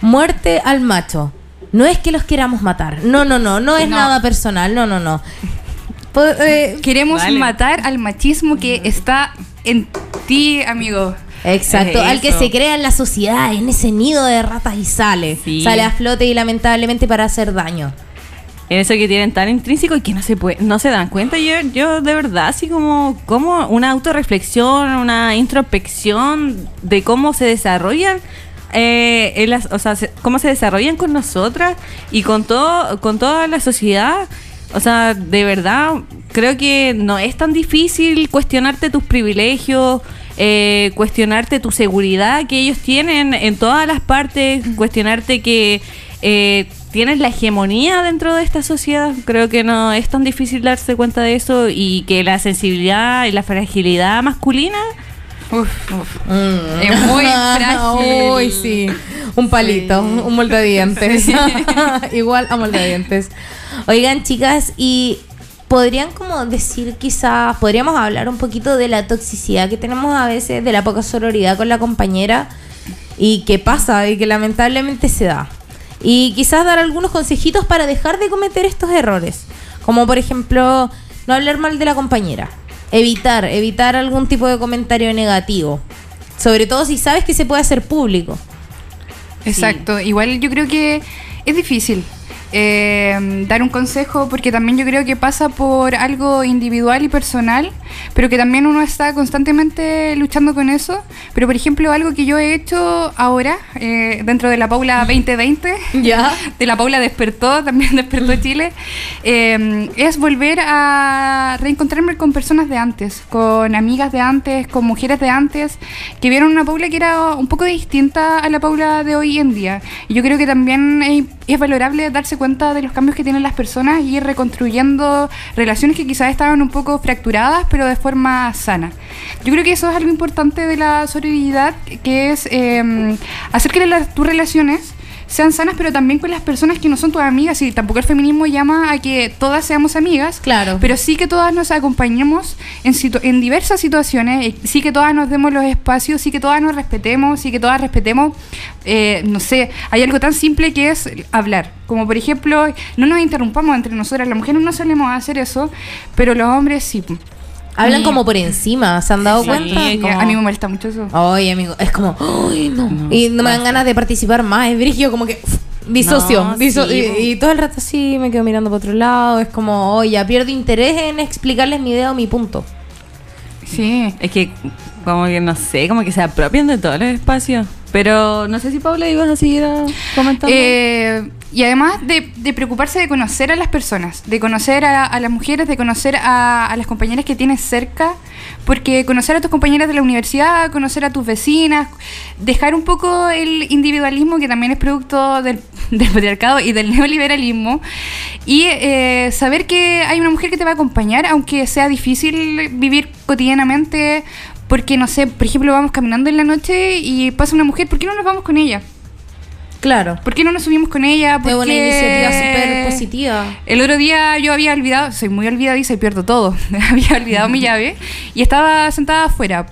Muerte al macho. No es que los queramos matar. No, no, no. No es No. nada personal. No, no, no. Po- eh, Queremos Vale. matar al machismo que está en ti, amigo. Exacto, Es al que se crea en la sociedad, en ese nido de ratas y sale. Sí. Sale a flote y lamentablemente para hacer daño. En eso que tienen tan intrínseco y que no se puede, no se dan cuenta. Yo, yo de verdad, así como, como una autorreflexión, una introspección de cómo se desarrollan, eh, en las- o sea, se- cómo se desarrollan con nosotras y con todo, con toda la sociedad. O sea, de verdad, creo que no es tan difícil cuestionarte tus privilegios, eh, cuestionarte tu seguridad que ellos tienen en todas las partes, cuestionarte que eh, tienes la hegemonía dentro de esta sociedad. Creo que no es tan difícil darse cuenta de eso y que la sensibilidad y la fragilidad masculina Es muy frágil. Uy, sí. Un palito, un molde de dientes. Igual a molde de dientes. Oigan, chicas, y podrían como decir quizás, podríamos hablar un poquito de la toxicidad que tenemos a veces, de la poca sororidad con la compañera y qué pasa y que lamentablemente se da. Y quizás dar algunos consejitos para dejar de cometer estos errores. Como por ejemplo, no hablar mal de la compañera. evitar, evitar algún tipo de comentario negativo. Sobre todo si sabes que se puede hacer público. Exacto. Igual yo creo que es difícil eh, dar un consejo porque también yo creo que pasa por algo individual y personal, pero que también uno está constantemente luchando con eso. Pero por ejemplo, algo que yo he hecho ahora, eh, dentro de la Paula 2020, Ya. de la Paula despertó, también despertó Chile, eh, es volver a reencontrarme con personas de antes, con amigas de antes, con mujeres de antes, que vieron una Paula que era un poco distinta a la Paula de hoy en día. Y yo creo que también es, es valorable darse cuenta de los cambios que tienen las personas y ir reconstruyendo relaciones que quizás estaban un poco fracturadas, pero de forma sana. Yo creo que eso es algo importante de la sororidad, que es eh, hacer que las, tus relaciones sean sanas, pero también con las personas que no son tus amigas. Y tampoco el feminismo llama a que todas seamos amigas. Claro. Pero sí que todas nos acompañemos en, situ- en diversas situaciones. eh, Sí que todas nos demos los espacios, sí que todas nos respetemos, sí que todas respetemos. eh, no sé, hay algo tan simple que es hablar. Como por ejemplo, no nos interrumpamos entre nosotras. Las mujeres no solemos hacer eso, pero los hombres sí. Hablan como por encima, ¿se han dado Sí, cuenta? Y como- A mí me molesta mucho eso. Ay, amigo, es como, ay, no. y no me dan ganas de participar más. Es brillo, como que disocio. No, diso- sí, po. y, y todo el rato así me quedo mirando para otro lado. Es como, oye, pierdo interés en explicarles mi idea o mi punto. Sí. Es que, como que no sé, como que se apropian de todos los espacios. Pero no sé si Paula ibas a seguir ah, comentando. Eh, y además de, preocuparse de conocer a las personas, de conocer a, a las mujeres, de conocer a, a las compañeras que tienes cerca, porque conocer a tus compañeras de la universidad, conocer a tus vecinas, dejar un poco el individualismo que también es producto del, del patriarcado y del neoliberalismo, y eh, saber que hay una mujer que te va a acompañar, aunque sea difícil vivir cotidianamente. Porque, no sé, por ejemplo, vamos caminando en la noche y pasa una mujer, ¿por qué no nos vamos con ella? Claro. ¿Por qué no nos subimos con ella? Es ¿Por una iniciativa súper positiva. El otro día yo había olvidado, soy muy olvidadiza y pierdo todo. había olvidado mi llave y estaba sentada afuera.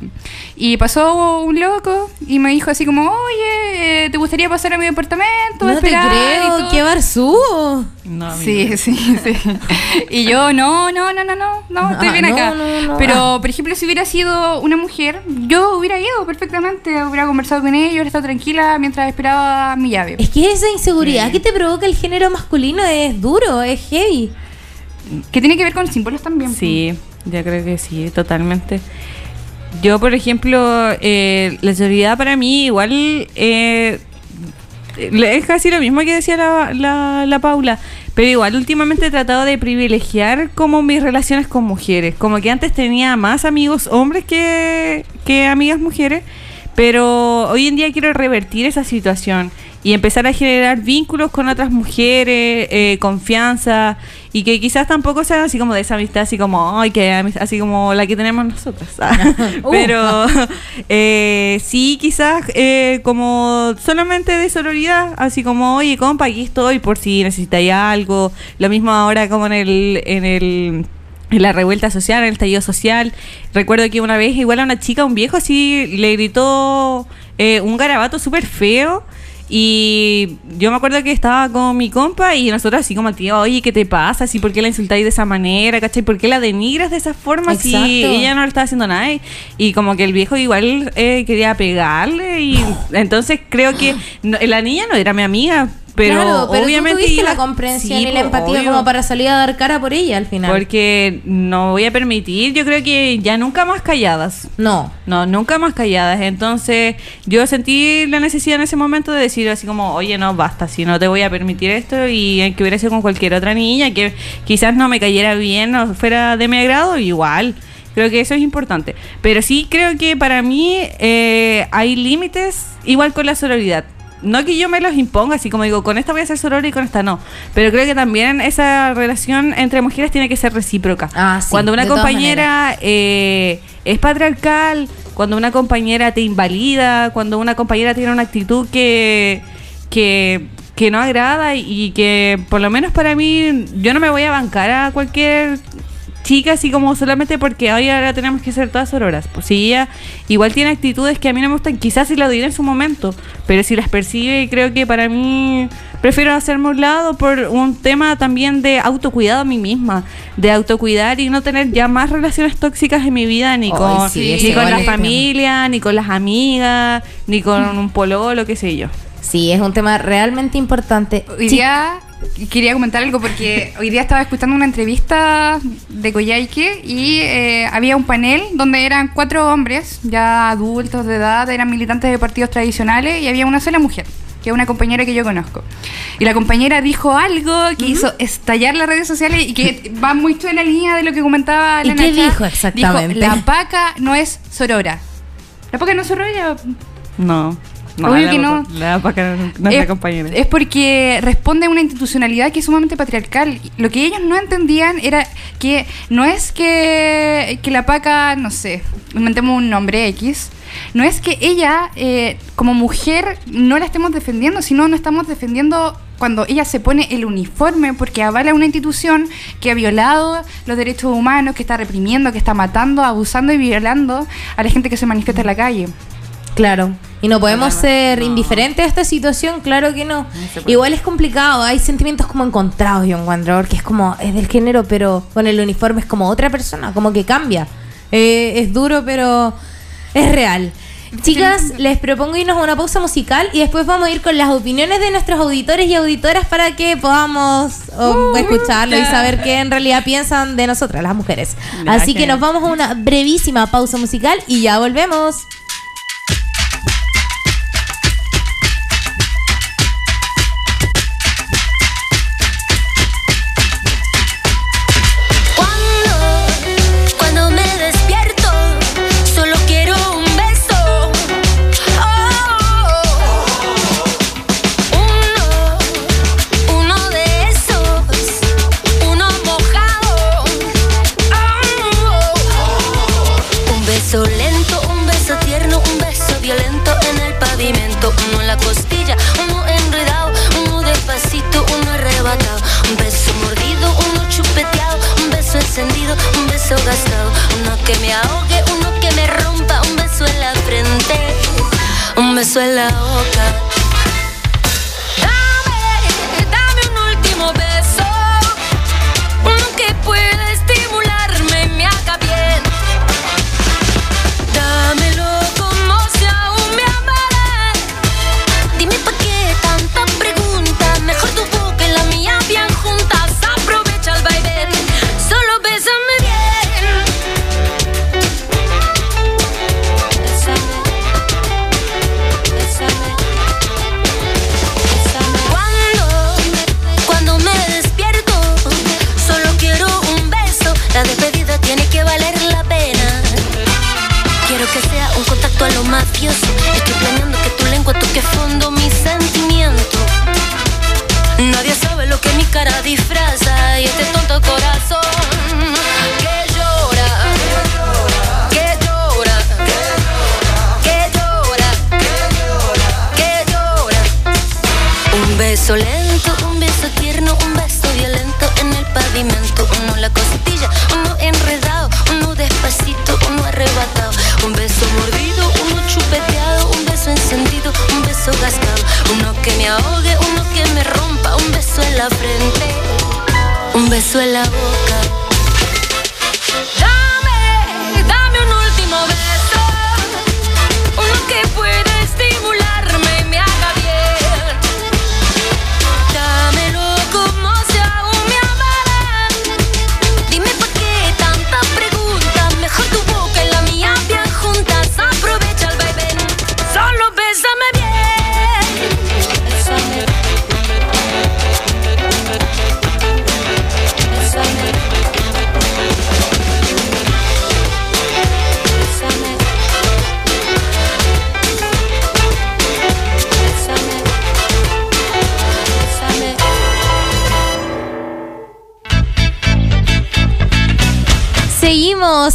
Y pasó un loco y me dijo así como, oye, eh, ¿te gustaría pasar a mi departamento? No te esperar?" y creo, qué barzú. no. Sí, sí, sí. Y yo, no, no, no, no, no, no, estoy Ah, bien no, acá. no, no. Pero, por ejemplo, si hubiera sido una mujer, yo hubiera ido perfectamente, hubiera conversado con ella, hubiera estado tranquila mientras esperaba mi llave. Es que esa inseguridad que te provoca el género masculino es duro, es heavy. Que tiene que ver con símbolos también. Sí, yo creo que sí, totalmente. Yo, por ejemplo, eh, la seguridad para mí igual eh, es casi lo mismo que decía la, la, la Paula, pero igual últimamente he tratado de privilegiar como mis relaciones con mujeres, como que antes tenía más amigos hombres que, que amigas mujeres, pero hoy en día quiero revertir esa situación y empezar a generar vínculos con otras mujeres, eh, confianza y que quizás tampoco sea así como de esa amistad, así como, ay, que así como la que tenemos nosotras. Uh. Pero eh, sí, quizás eh, como solamente de sororidad, así como, oye, compa, aquí estoy por si necesitáis algo. Lo mismo ahora como en el... En el en la revuelta social, en el estallido social. Recuerdo que una vez igual a una chica, un viejo así, le gritó eh, un garabato súper feo. Y yo me acuerdo que estaba con mi compa y nosotros así como tío, oye, ¿qué te pasa? ¿Sí, ¿Por qué la insultáis de esa manera? ¿Cachai? ¿Por qué la denigras de esa forma si ella no le estaba haciendo nada? Y- Y como que el viejo igual eh, quería pegarle y entonces creo que no- la niña no era mi amiga, pero, claro, pero obviamente... tú tuviste la comprensión Sí, y la pues, empatía obvio. como para salir a dar cara por ella al final. Porque no voy a permitir, yo creo que ya nunca más calladas. No. No, nunca más calladas. Entonces, yo sentí la necesidad en ese momento de decir así como, oye, no, basta, si no te voy a permitir esto y que hubiera sido con cualquier otra niña que quizás no me cayera bien o fuera de mi agrado, igual. Creo que eso es importante. Pero sí creo que para mí eh, hay límites igual con la sororidad. No que yo me los imponga, así como digo, con esta voy a ser soror y con esta no. Pero creo que también esa relación entre mujeres tiene que ser recíproca. Ah, sí, Cuando una compañera eh, es patriarcal, cuando una compañera te invalida, cuando una compañera tiene una actitud que, que, que no agrada y que por lo menos para mí yo no me voy a bancar a cualquier chica así como solamente porque hoy ahora tenemos que ser todas sororas. Pues si ella igual tiene actitudes que a mí no me gustan, quizás si lo diré en su momento, pero si las percibe creo que para mí prefiero hacerme un lado por un tema también de autocuidado a mí misma, de autocuidar y no tener ya más relaciones tóxicas en mi vida, ni Ay, con, sí, ni con la familia, ni con las amigas, ni con un pololo, qué sé yo. Sí, es un tema realmente importante. Hoy día quería comentar algo porque hoy día estaba escuchando una entrevista de Coyhaique y eh, había un panel donde eran cuatro hombres, ya adultos de edad, eran militantes de partidos tradicionales y había una sola mujer, que es una compañera que yo conozco. Y la compañera dijo algo que hizo estallar las redes sociales y que va mucho en la línea de lo que comentaba ¿Y la qué Nacha. dijo exactamente? Dijo, la paca no es sorora. La paca no es sorora. No. No, Obvio la que no. La no, es la compañera. es porque responde a una institucionalidad que es sumamente patriarcal. Lo que ellos no entendían era que no es que, que la paca, no sé, inventemos un nombre X, no es que ella, eh, como mujer, no la estemos defendiendo, sino no estamos defendiendo cuando ella se pone el uniforme porque avala una institución que ha violado los derechos humanos, que está reprimiendo, que está matando, abusando y violando a la gente que se manifiesta en la calle. Claro. Y no podemos ser No. indiferentes a esta situación, claro que no. Igual es complicado, hay sentimientos como encontrados, yo encuentro, porque es como, es del género, pero con el uniforme es como otra persona, como que cambia. Eh, es duro, pero es real. Chicas, les propongo irnos a una pausa musical y después vamos a ir con las opiniones de nuestros auditores y auditoras para que podamos oh, escucharlo y saber qué en realidad piensan de nosotras, las mujeres. Así que nos vamos a una brevísima pausa musical y ya volvemos.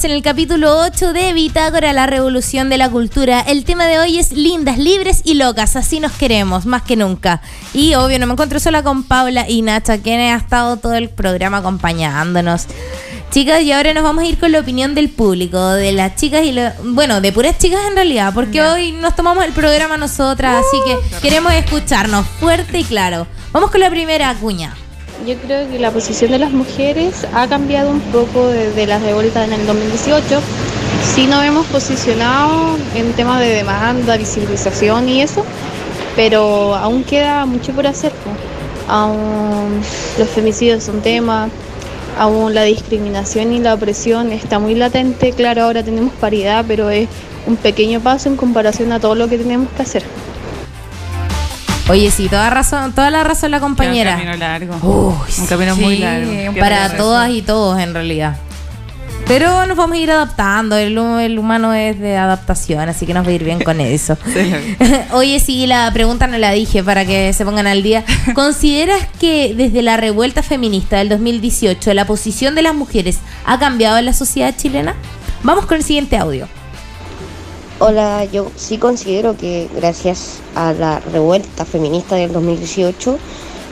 En el capítulo 8 de Bitácora, la revolución de la cultura. El tema de hoy es lindas, libres y locas. Así nos queremos, más que nunca. Y obvio, no me encuentro sola con Paula y Nacha, quien ha estado todo el programa acompañándonos. Chicas, y ahora nos vamos a ir con la opinión del público, de las chicas y lo- bueno, de puras chicas en realidad, porque hoy nos tomamos el programa nosotras, así que queremos escucharnos fuerte y claro. Vamos con la primera cuña. Yo creo que la posición de las mujeres ha cambiado un poco desde la revuelta en el 2018. Sí nos hemos posicionado en temas de demanda, visibilización y eso, pero aún queda mucho por hacer. Aún los femicidios son tema, aún la discriminación y la opresión está muy latente. Claro, ahora tenemos paridad, pero es un pequeño paso en comparación a todo lo que tenemos que hacer. Oye, sí, toda razón, toda la razón la compañera. Un camino largo. Uy, un camino sí, muy largo. para todas y todos en realidad. Pero nos vamos a ir adaptando, el, el humano es de adaptación, así que nos va a ir bien con eso. Sí. Oye, sí, la pregunta no la dije para que se pongan al día. ¿Consideras que desde la revuelta feminista del 2018 la posición de las mujeres ha cambiado en la sociedad chilena? Vamos con el siguiente audio. Hola, yo sí considero que gracias a la revuelta feminista del 2018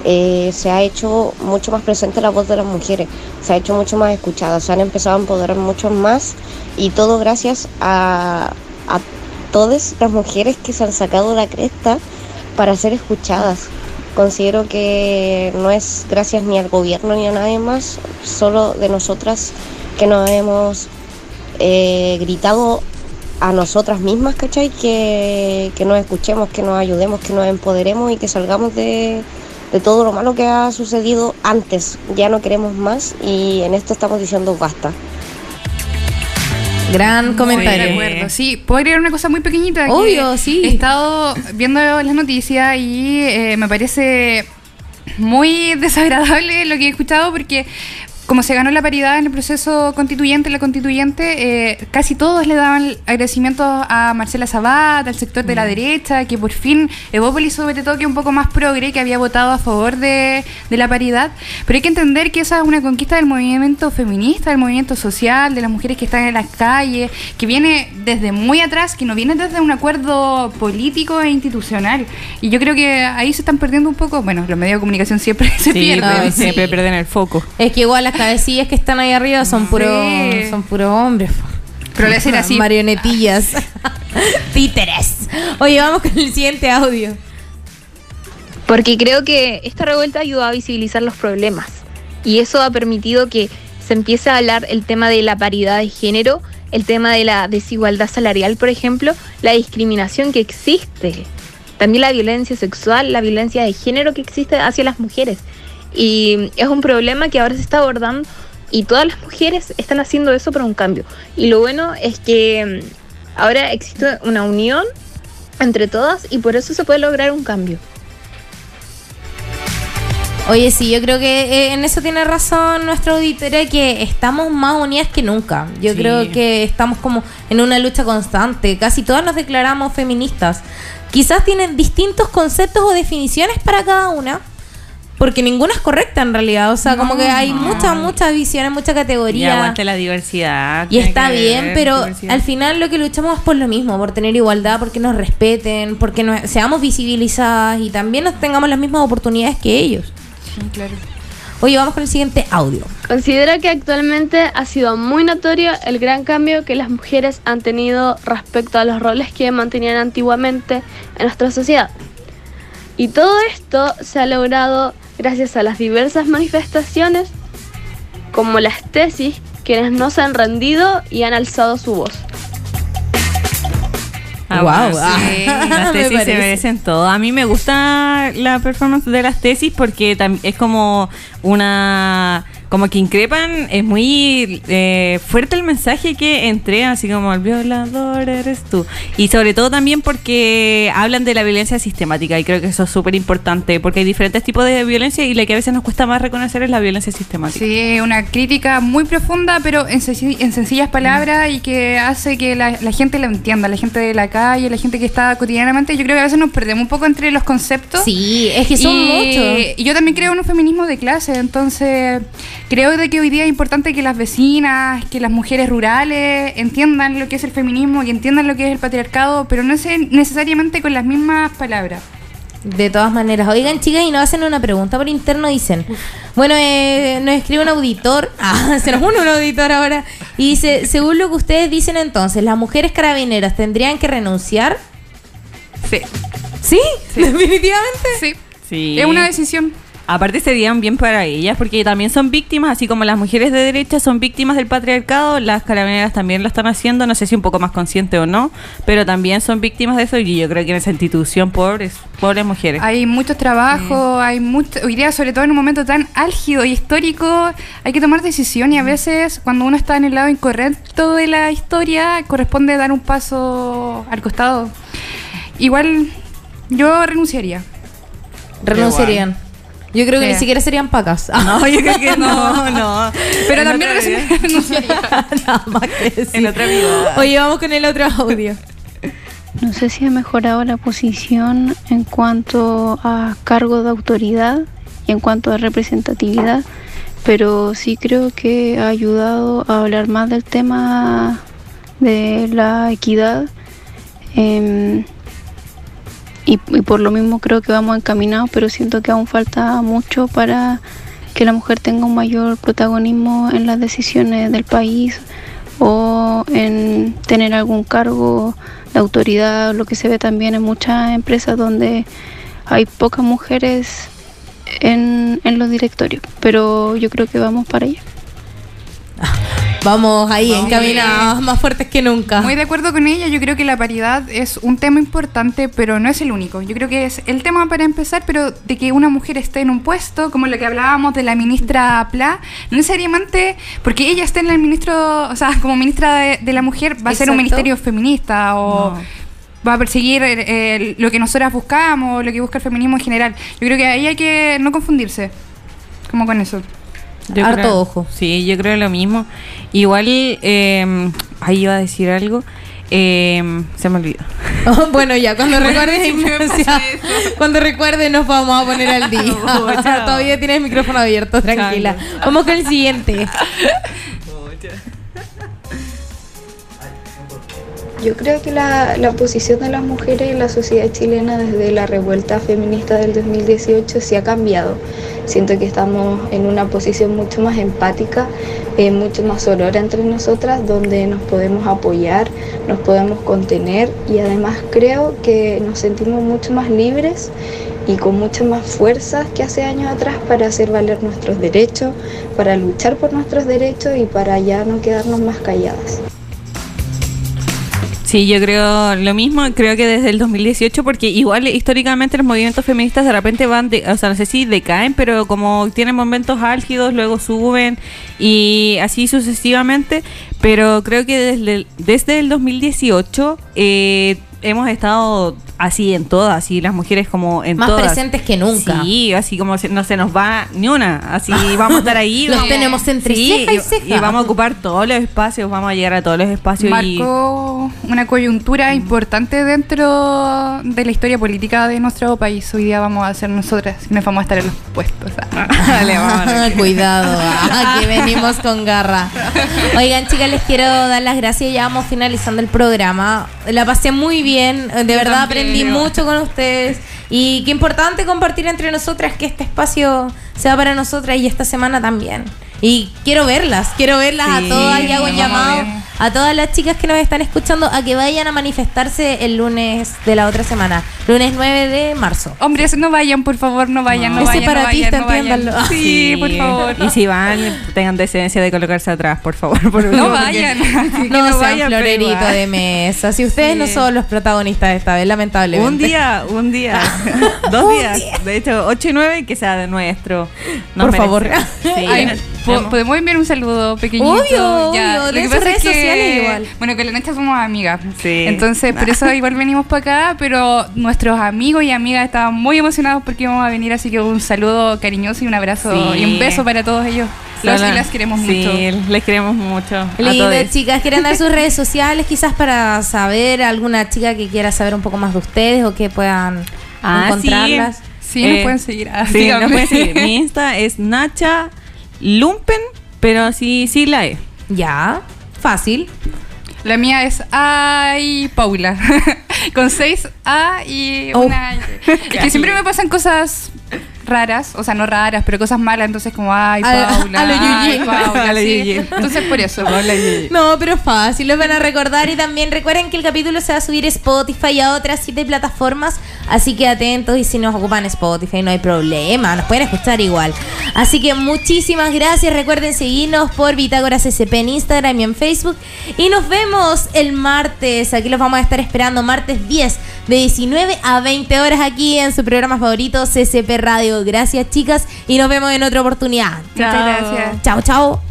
eh, se ha hecho mucho más presente la voz de las mujeres, se ha hecho mucho más escuchada, se han empezado a empoderar mucho más y todo gracias a, a todas las mujeres que se han sacado la cresta para ser escuchadas. Considero que no es gracias ni al gobierno ni a nadie más, solo de nosotras que nos hemos eh, gritado a nosotras mismas, ¿cachai? Que, que nos escuchemos, que nos ayudemos, que nos empoderemos y que salgamos de, de todo lo malo que ha sucedido antes. Ya no queremos más y en esto estamos diciendo basta. Gran Muy de comentario. acuerdo. Sí, puedo agregar una cosa muy pequeñita. que Obvio, sí. He estado viendo las noticias y eh, me parece muy desagradable lo que he escuchado porque como se ganó la paridad en el proceso constituyente, la constituyente, eh, casi todos le daban agradecimientos a Marcela Sabat, al sector de Mm. la derecha, que por fin Evópolis sobre todo que un poco más progre, que había votado a favor de, de la paridad. Pero hay que entender que esa es una conquista del movimiento feminista, del movimiento social, de las mujeres que están en las calles, que viene desde muy atrás, que no viene desde un acuerdo político e institucional. Y yo creo que ahí se están perdiendo un poco, bueno, los medios de comunicación siempre se Sí, pierden. Pero siempre sí. pierden el foco. Es que igual las cabecillas que están ahí arriba son puros Sí. son puros hombres. Pero le hacen así. Marionetillas. Títeres. Oye, vamos con el siguiente audio. Porque creo que esta revuelta ayudó a visibilizar los problemas y eso ha permitido que se empiece a hablar el tema de la paridad de género, el tema de la desigualdad salarial, por ejemplo, la discriminación que existe, también la violencia sexual, la violencia de género que existe hacia las mujeres. Y es un problema que ahora se está abordando y todas las mujeres están haciendo eso por un cambio. Y lo bueno es que mm, ahora existe una unión entre todas y por eso se puede lograr un cambio. Oye, sí, yo creo que eh, en eso tiene razón nuestra auditoría, que estamos más unidas que nunca. Yo Sí. creo que estamos como en una lucha constante. Casi todas nos declaramos feministas. Quizás tienen distintos conceptos o definiciones para cada una, porque ninguna es correcta en realidad. O sea, como que hay muchas, muchas visiones, muchas Y categorías. aguante la diversidad. Y está bien, ver pero diversidad. al final lo que luchamos es por lo mismo, por tener igualdad, porque nos respeten, porque nos, seamos visibilizadas y también nos tengamos las mismas oportunidades que ellos. Sí, claro. Oye, vamos con el siguiente audio. Considero que actualmente ha sido muy notorio el gran cambio que las mujeres han tenido respecto a los roles que mantenían antiguamente en nuestra sociedad. Y todo esto se ha logrado gracias a las diversas manifestaciones como las tesis, quienes no se han rendido y han alzado su voz. Ah, bueno, Ah, sí, las me tesis se merecen todo. A mí me gusta la performance de las tesis porque es como una como que increpan, es muy eh, fuerte el mensaje que entregan, así como el violador eres tú. Y sobre todo también porque hablan de la violencia sistemática y creo que eso es súper importante porque hay diferentes tipos de violencia y la que a veces nos cuesta más reconocer es la violencia sistemática. Sí, una crítica muy profunda, pero en, senci- en sencillas palabras y que hace que la, la gente lo entienda, la gente de la calle, la gente que está cotidianamente. Yo creo que a veces nos perdemos un poco entre los conceptos. Sí, es que son y, muchos. Y yo también creo en un feminismo de clase, entonces creo de que hoy día es importante que las vecinas, que las mujeres rurales entiendan lo que es el feminismo, que entiendan lo que es el patriarcado, pero no sé necesariamente con las mismas palabras. De todas maneras, oigan chicas y nos hacen una pregunta por interno, dicen, bueno, eh, nos escribe un auditor, ah, se nos une un auditor ahora, y dice, según lo que ustedes dicen entonces, ¿las mujeres carabineras tendrían que renunciar? Sí. ¿Sí? ¿Definitivamente? Sí. Sí. Es una decisión. Aparte serían bien para ellas, porque también son víctimas, así como las mujeres de derecha son víctimas del patriarcado, las carabineras también lo están haciendo, no sé si un poco más consciente o no, pero también son víctimas de eso y yo creo que en esa institución, pobres, pobres mujeres. Hay muchos trabajos, hay mucho, hoy día sobre todo en un momento tan álgido y histórico, hay que tomar decisión y a veces cuando uno está en el lado incorrecto de la historia, corresponde dar un paso al costado. Igual yo renunciaría. Renunciarían. Yo creo que ni siquiera serían pacas. No, yo creo que no, no. Pero En también. Nada más que decir. En otra vida. Oye, vamos con el otro audio. No sé si ha mejorado la posición en cuanto a cargo de autoridad y en cuanto a representatividad, pero sí creo que ha ayudado a hablar más del tema de la equidad em, y, por lo mismo creo que vamos encaminados, pero siento que aún falta mucho para que la mujer tenga un mayor protagonismo en las decisiones del país o en tener algún cargo de autoridad, lo que se ve también en muchas empresas donde hay pocas mujeres en, en los directorios, pero yo creo que vamos para allá. Vamos ahí, Vamos. encaminados, más fuertes que nunca. Muy de acuerdo con ella, yo creo que la paridad es un tema importante, pero no es el único. Yo creo que es el tema para empezar, pero de que una mujer esté en un puesto, como lo que hablábamos de la ministra Pla, no necesariamente porque ella esté en el ministro, o sea, como ministra de, de la mujer, va a ser un ministerio feminista o No. va a perseguir eh, eh, lo que nosotras buscamos, lo que busca el feminismo en general. Yo creo que ahí hay que no confundirse, como con eso. Yo Harto creo- ojo. Sí, yo creo lo mismo. Igual, eh, ahí iba a decir algo. eh, se me olvidó. bueno, ya, cuando recuerdes, cuando recuerdes nos vamos a poner al día. Oh. Todavía tienes el micrófono abierto, tranquila. Vamos con el siguiente. Yo creo que la, la posición de las mujeres en la sociedad chilena desde la revuelta feminista del 2018 sí ha cambiado. Siento que estamos en una posición mucho más empática, eh, mucho más sorora entre nosotras, donde nos podemos apoyar, nos podemos contener y además creo que nos sentimos mucho más libres y con mucha más fuerza que hace años atrás para hacer valer nuestros derechos, para luchar por nuestros derechos y para ya no quedarnos más calladas. Sí, yo creo lo mismo, creo que desde el 2018, porque igual históricamente los movimientos feministas de repente van, de, o sea, no sé si decaen, pero como tienen momentos álgidos, luego suben y así sucesivamente, pero creo que desde el, desde el 2018 eh, hemos estado así en todas, así las mujeres como en Más todas. presentes que nunca. Sí, así como se- no se nos va ni una, así vamos a estar ahí. Los vamos- tenemos entre Sí, ceja y ceja. y vamos a ocupar todos los espacios, vamos a llegar a todos los espacios y... Marcó una coyuntura importante dentro de la historia política de nuestro país. Hoy día vamos a ser nosotras y nos vamos a estar en los puestos. Dale, vamos a ver. Cuidado, ah, que venimos con garra. Oigan, chicas, les quiero dar las gracias. Ya vamos finalizando el programa. La pasé muy bien. De verdad también. Aprendí mucho con ustedes. Y qué importante compartir entre nosotras que este espacio sea para nosotras y esta semana también. Y quiero verlas, quiero verlas Sí, a todas y hago un llamado. A todas las chicas que nos están escuchando a que vayan a manifestarse el lunes de la otra semana, lunes 9 de marzo. Hombres, no vayan, por favor, no vayan, no, Es vayan. separatista, no vayan, no. Sí, por favor. Y si van, tengan decencia de colocarse atrás, por favor. por No vayan. Que No, sean vayan, pero florerito de mesa. Si ustedes Sí. no son los protagonistas de esta vez, lamentablemente. Un día, un día, dos días. De hecho, 8 y 9 que sea de nuestro. Nos Por favor. Sí. Ay, po- podemos enviar un saludo pequeñito. Obvio, Ya, obvio, Lo de que sus pasa es que, sociales igual. Bueno, con la Nacha somos amigas. Sí. Entonces, por eso igual venimos para acá, pero nuestros amigos y amigas estaban muy emocionados porque íbamos a venir, así que un saludo cariñoso y un abrazo Sí. y un beso para todos ellos. Los y las queremos sí, mucho. les queremos mucho. Lindo, chicas. ¿Quieren dar sus redes sociales quizás para saber alguna chica que quiera saber un poco más de ustedes o que puedan Ah, encontrarlas? Sí, nos pueden seguir. Ah, sí, nos pueden seguir. Mi Insta es Nacha Lumpen, pero sí, sí la E. Ya, fácil. La mía es Ay Paula. Con seis A y Oh. una Y. Es que siempre me pasan cosas raras, o sea, no raras, pero cosas malas, entonces como, ay, A- Paula. a lo ay. Paula, sí. Entonces por eso. No, pero fácil, los van a recordar y también recuerden que el capítulo se va a subir a Spotify y a otras siete plataformas, así que atentos y si nos ocupan Spotify no hay problema, nos pueden escuchar igual. Así que muchísimas gracias, recuerden seguirnos por Bitágoras SP en Instagram y en Facebook y nos vemos el martes, aquí los vamos a estar esperando martes 10 de 19 a 20 horas aquí en su programa favorito CCP Radio. Gracias chicas y nos vemos en otra oportunidad. Muchas gracias. Chao, chao.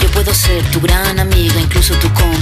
Yo puedo ser tu hermana,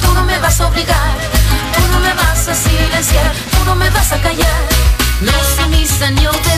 tú no me vas a obligar, tú no me vas a silenciar, tú no me vas a callar. No sumisa ni obediente,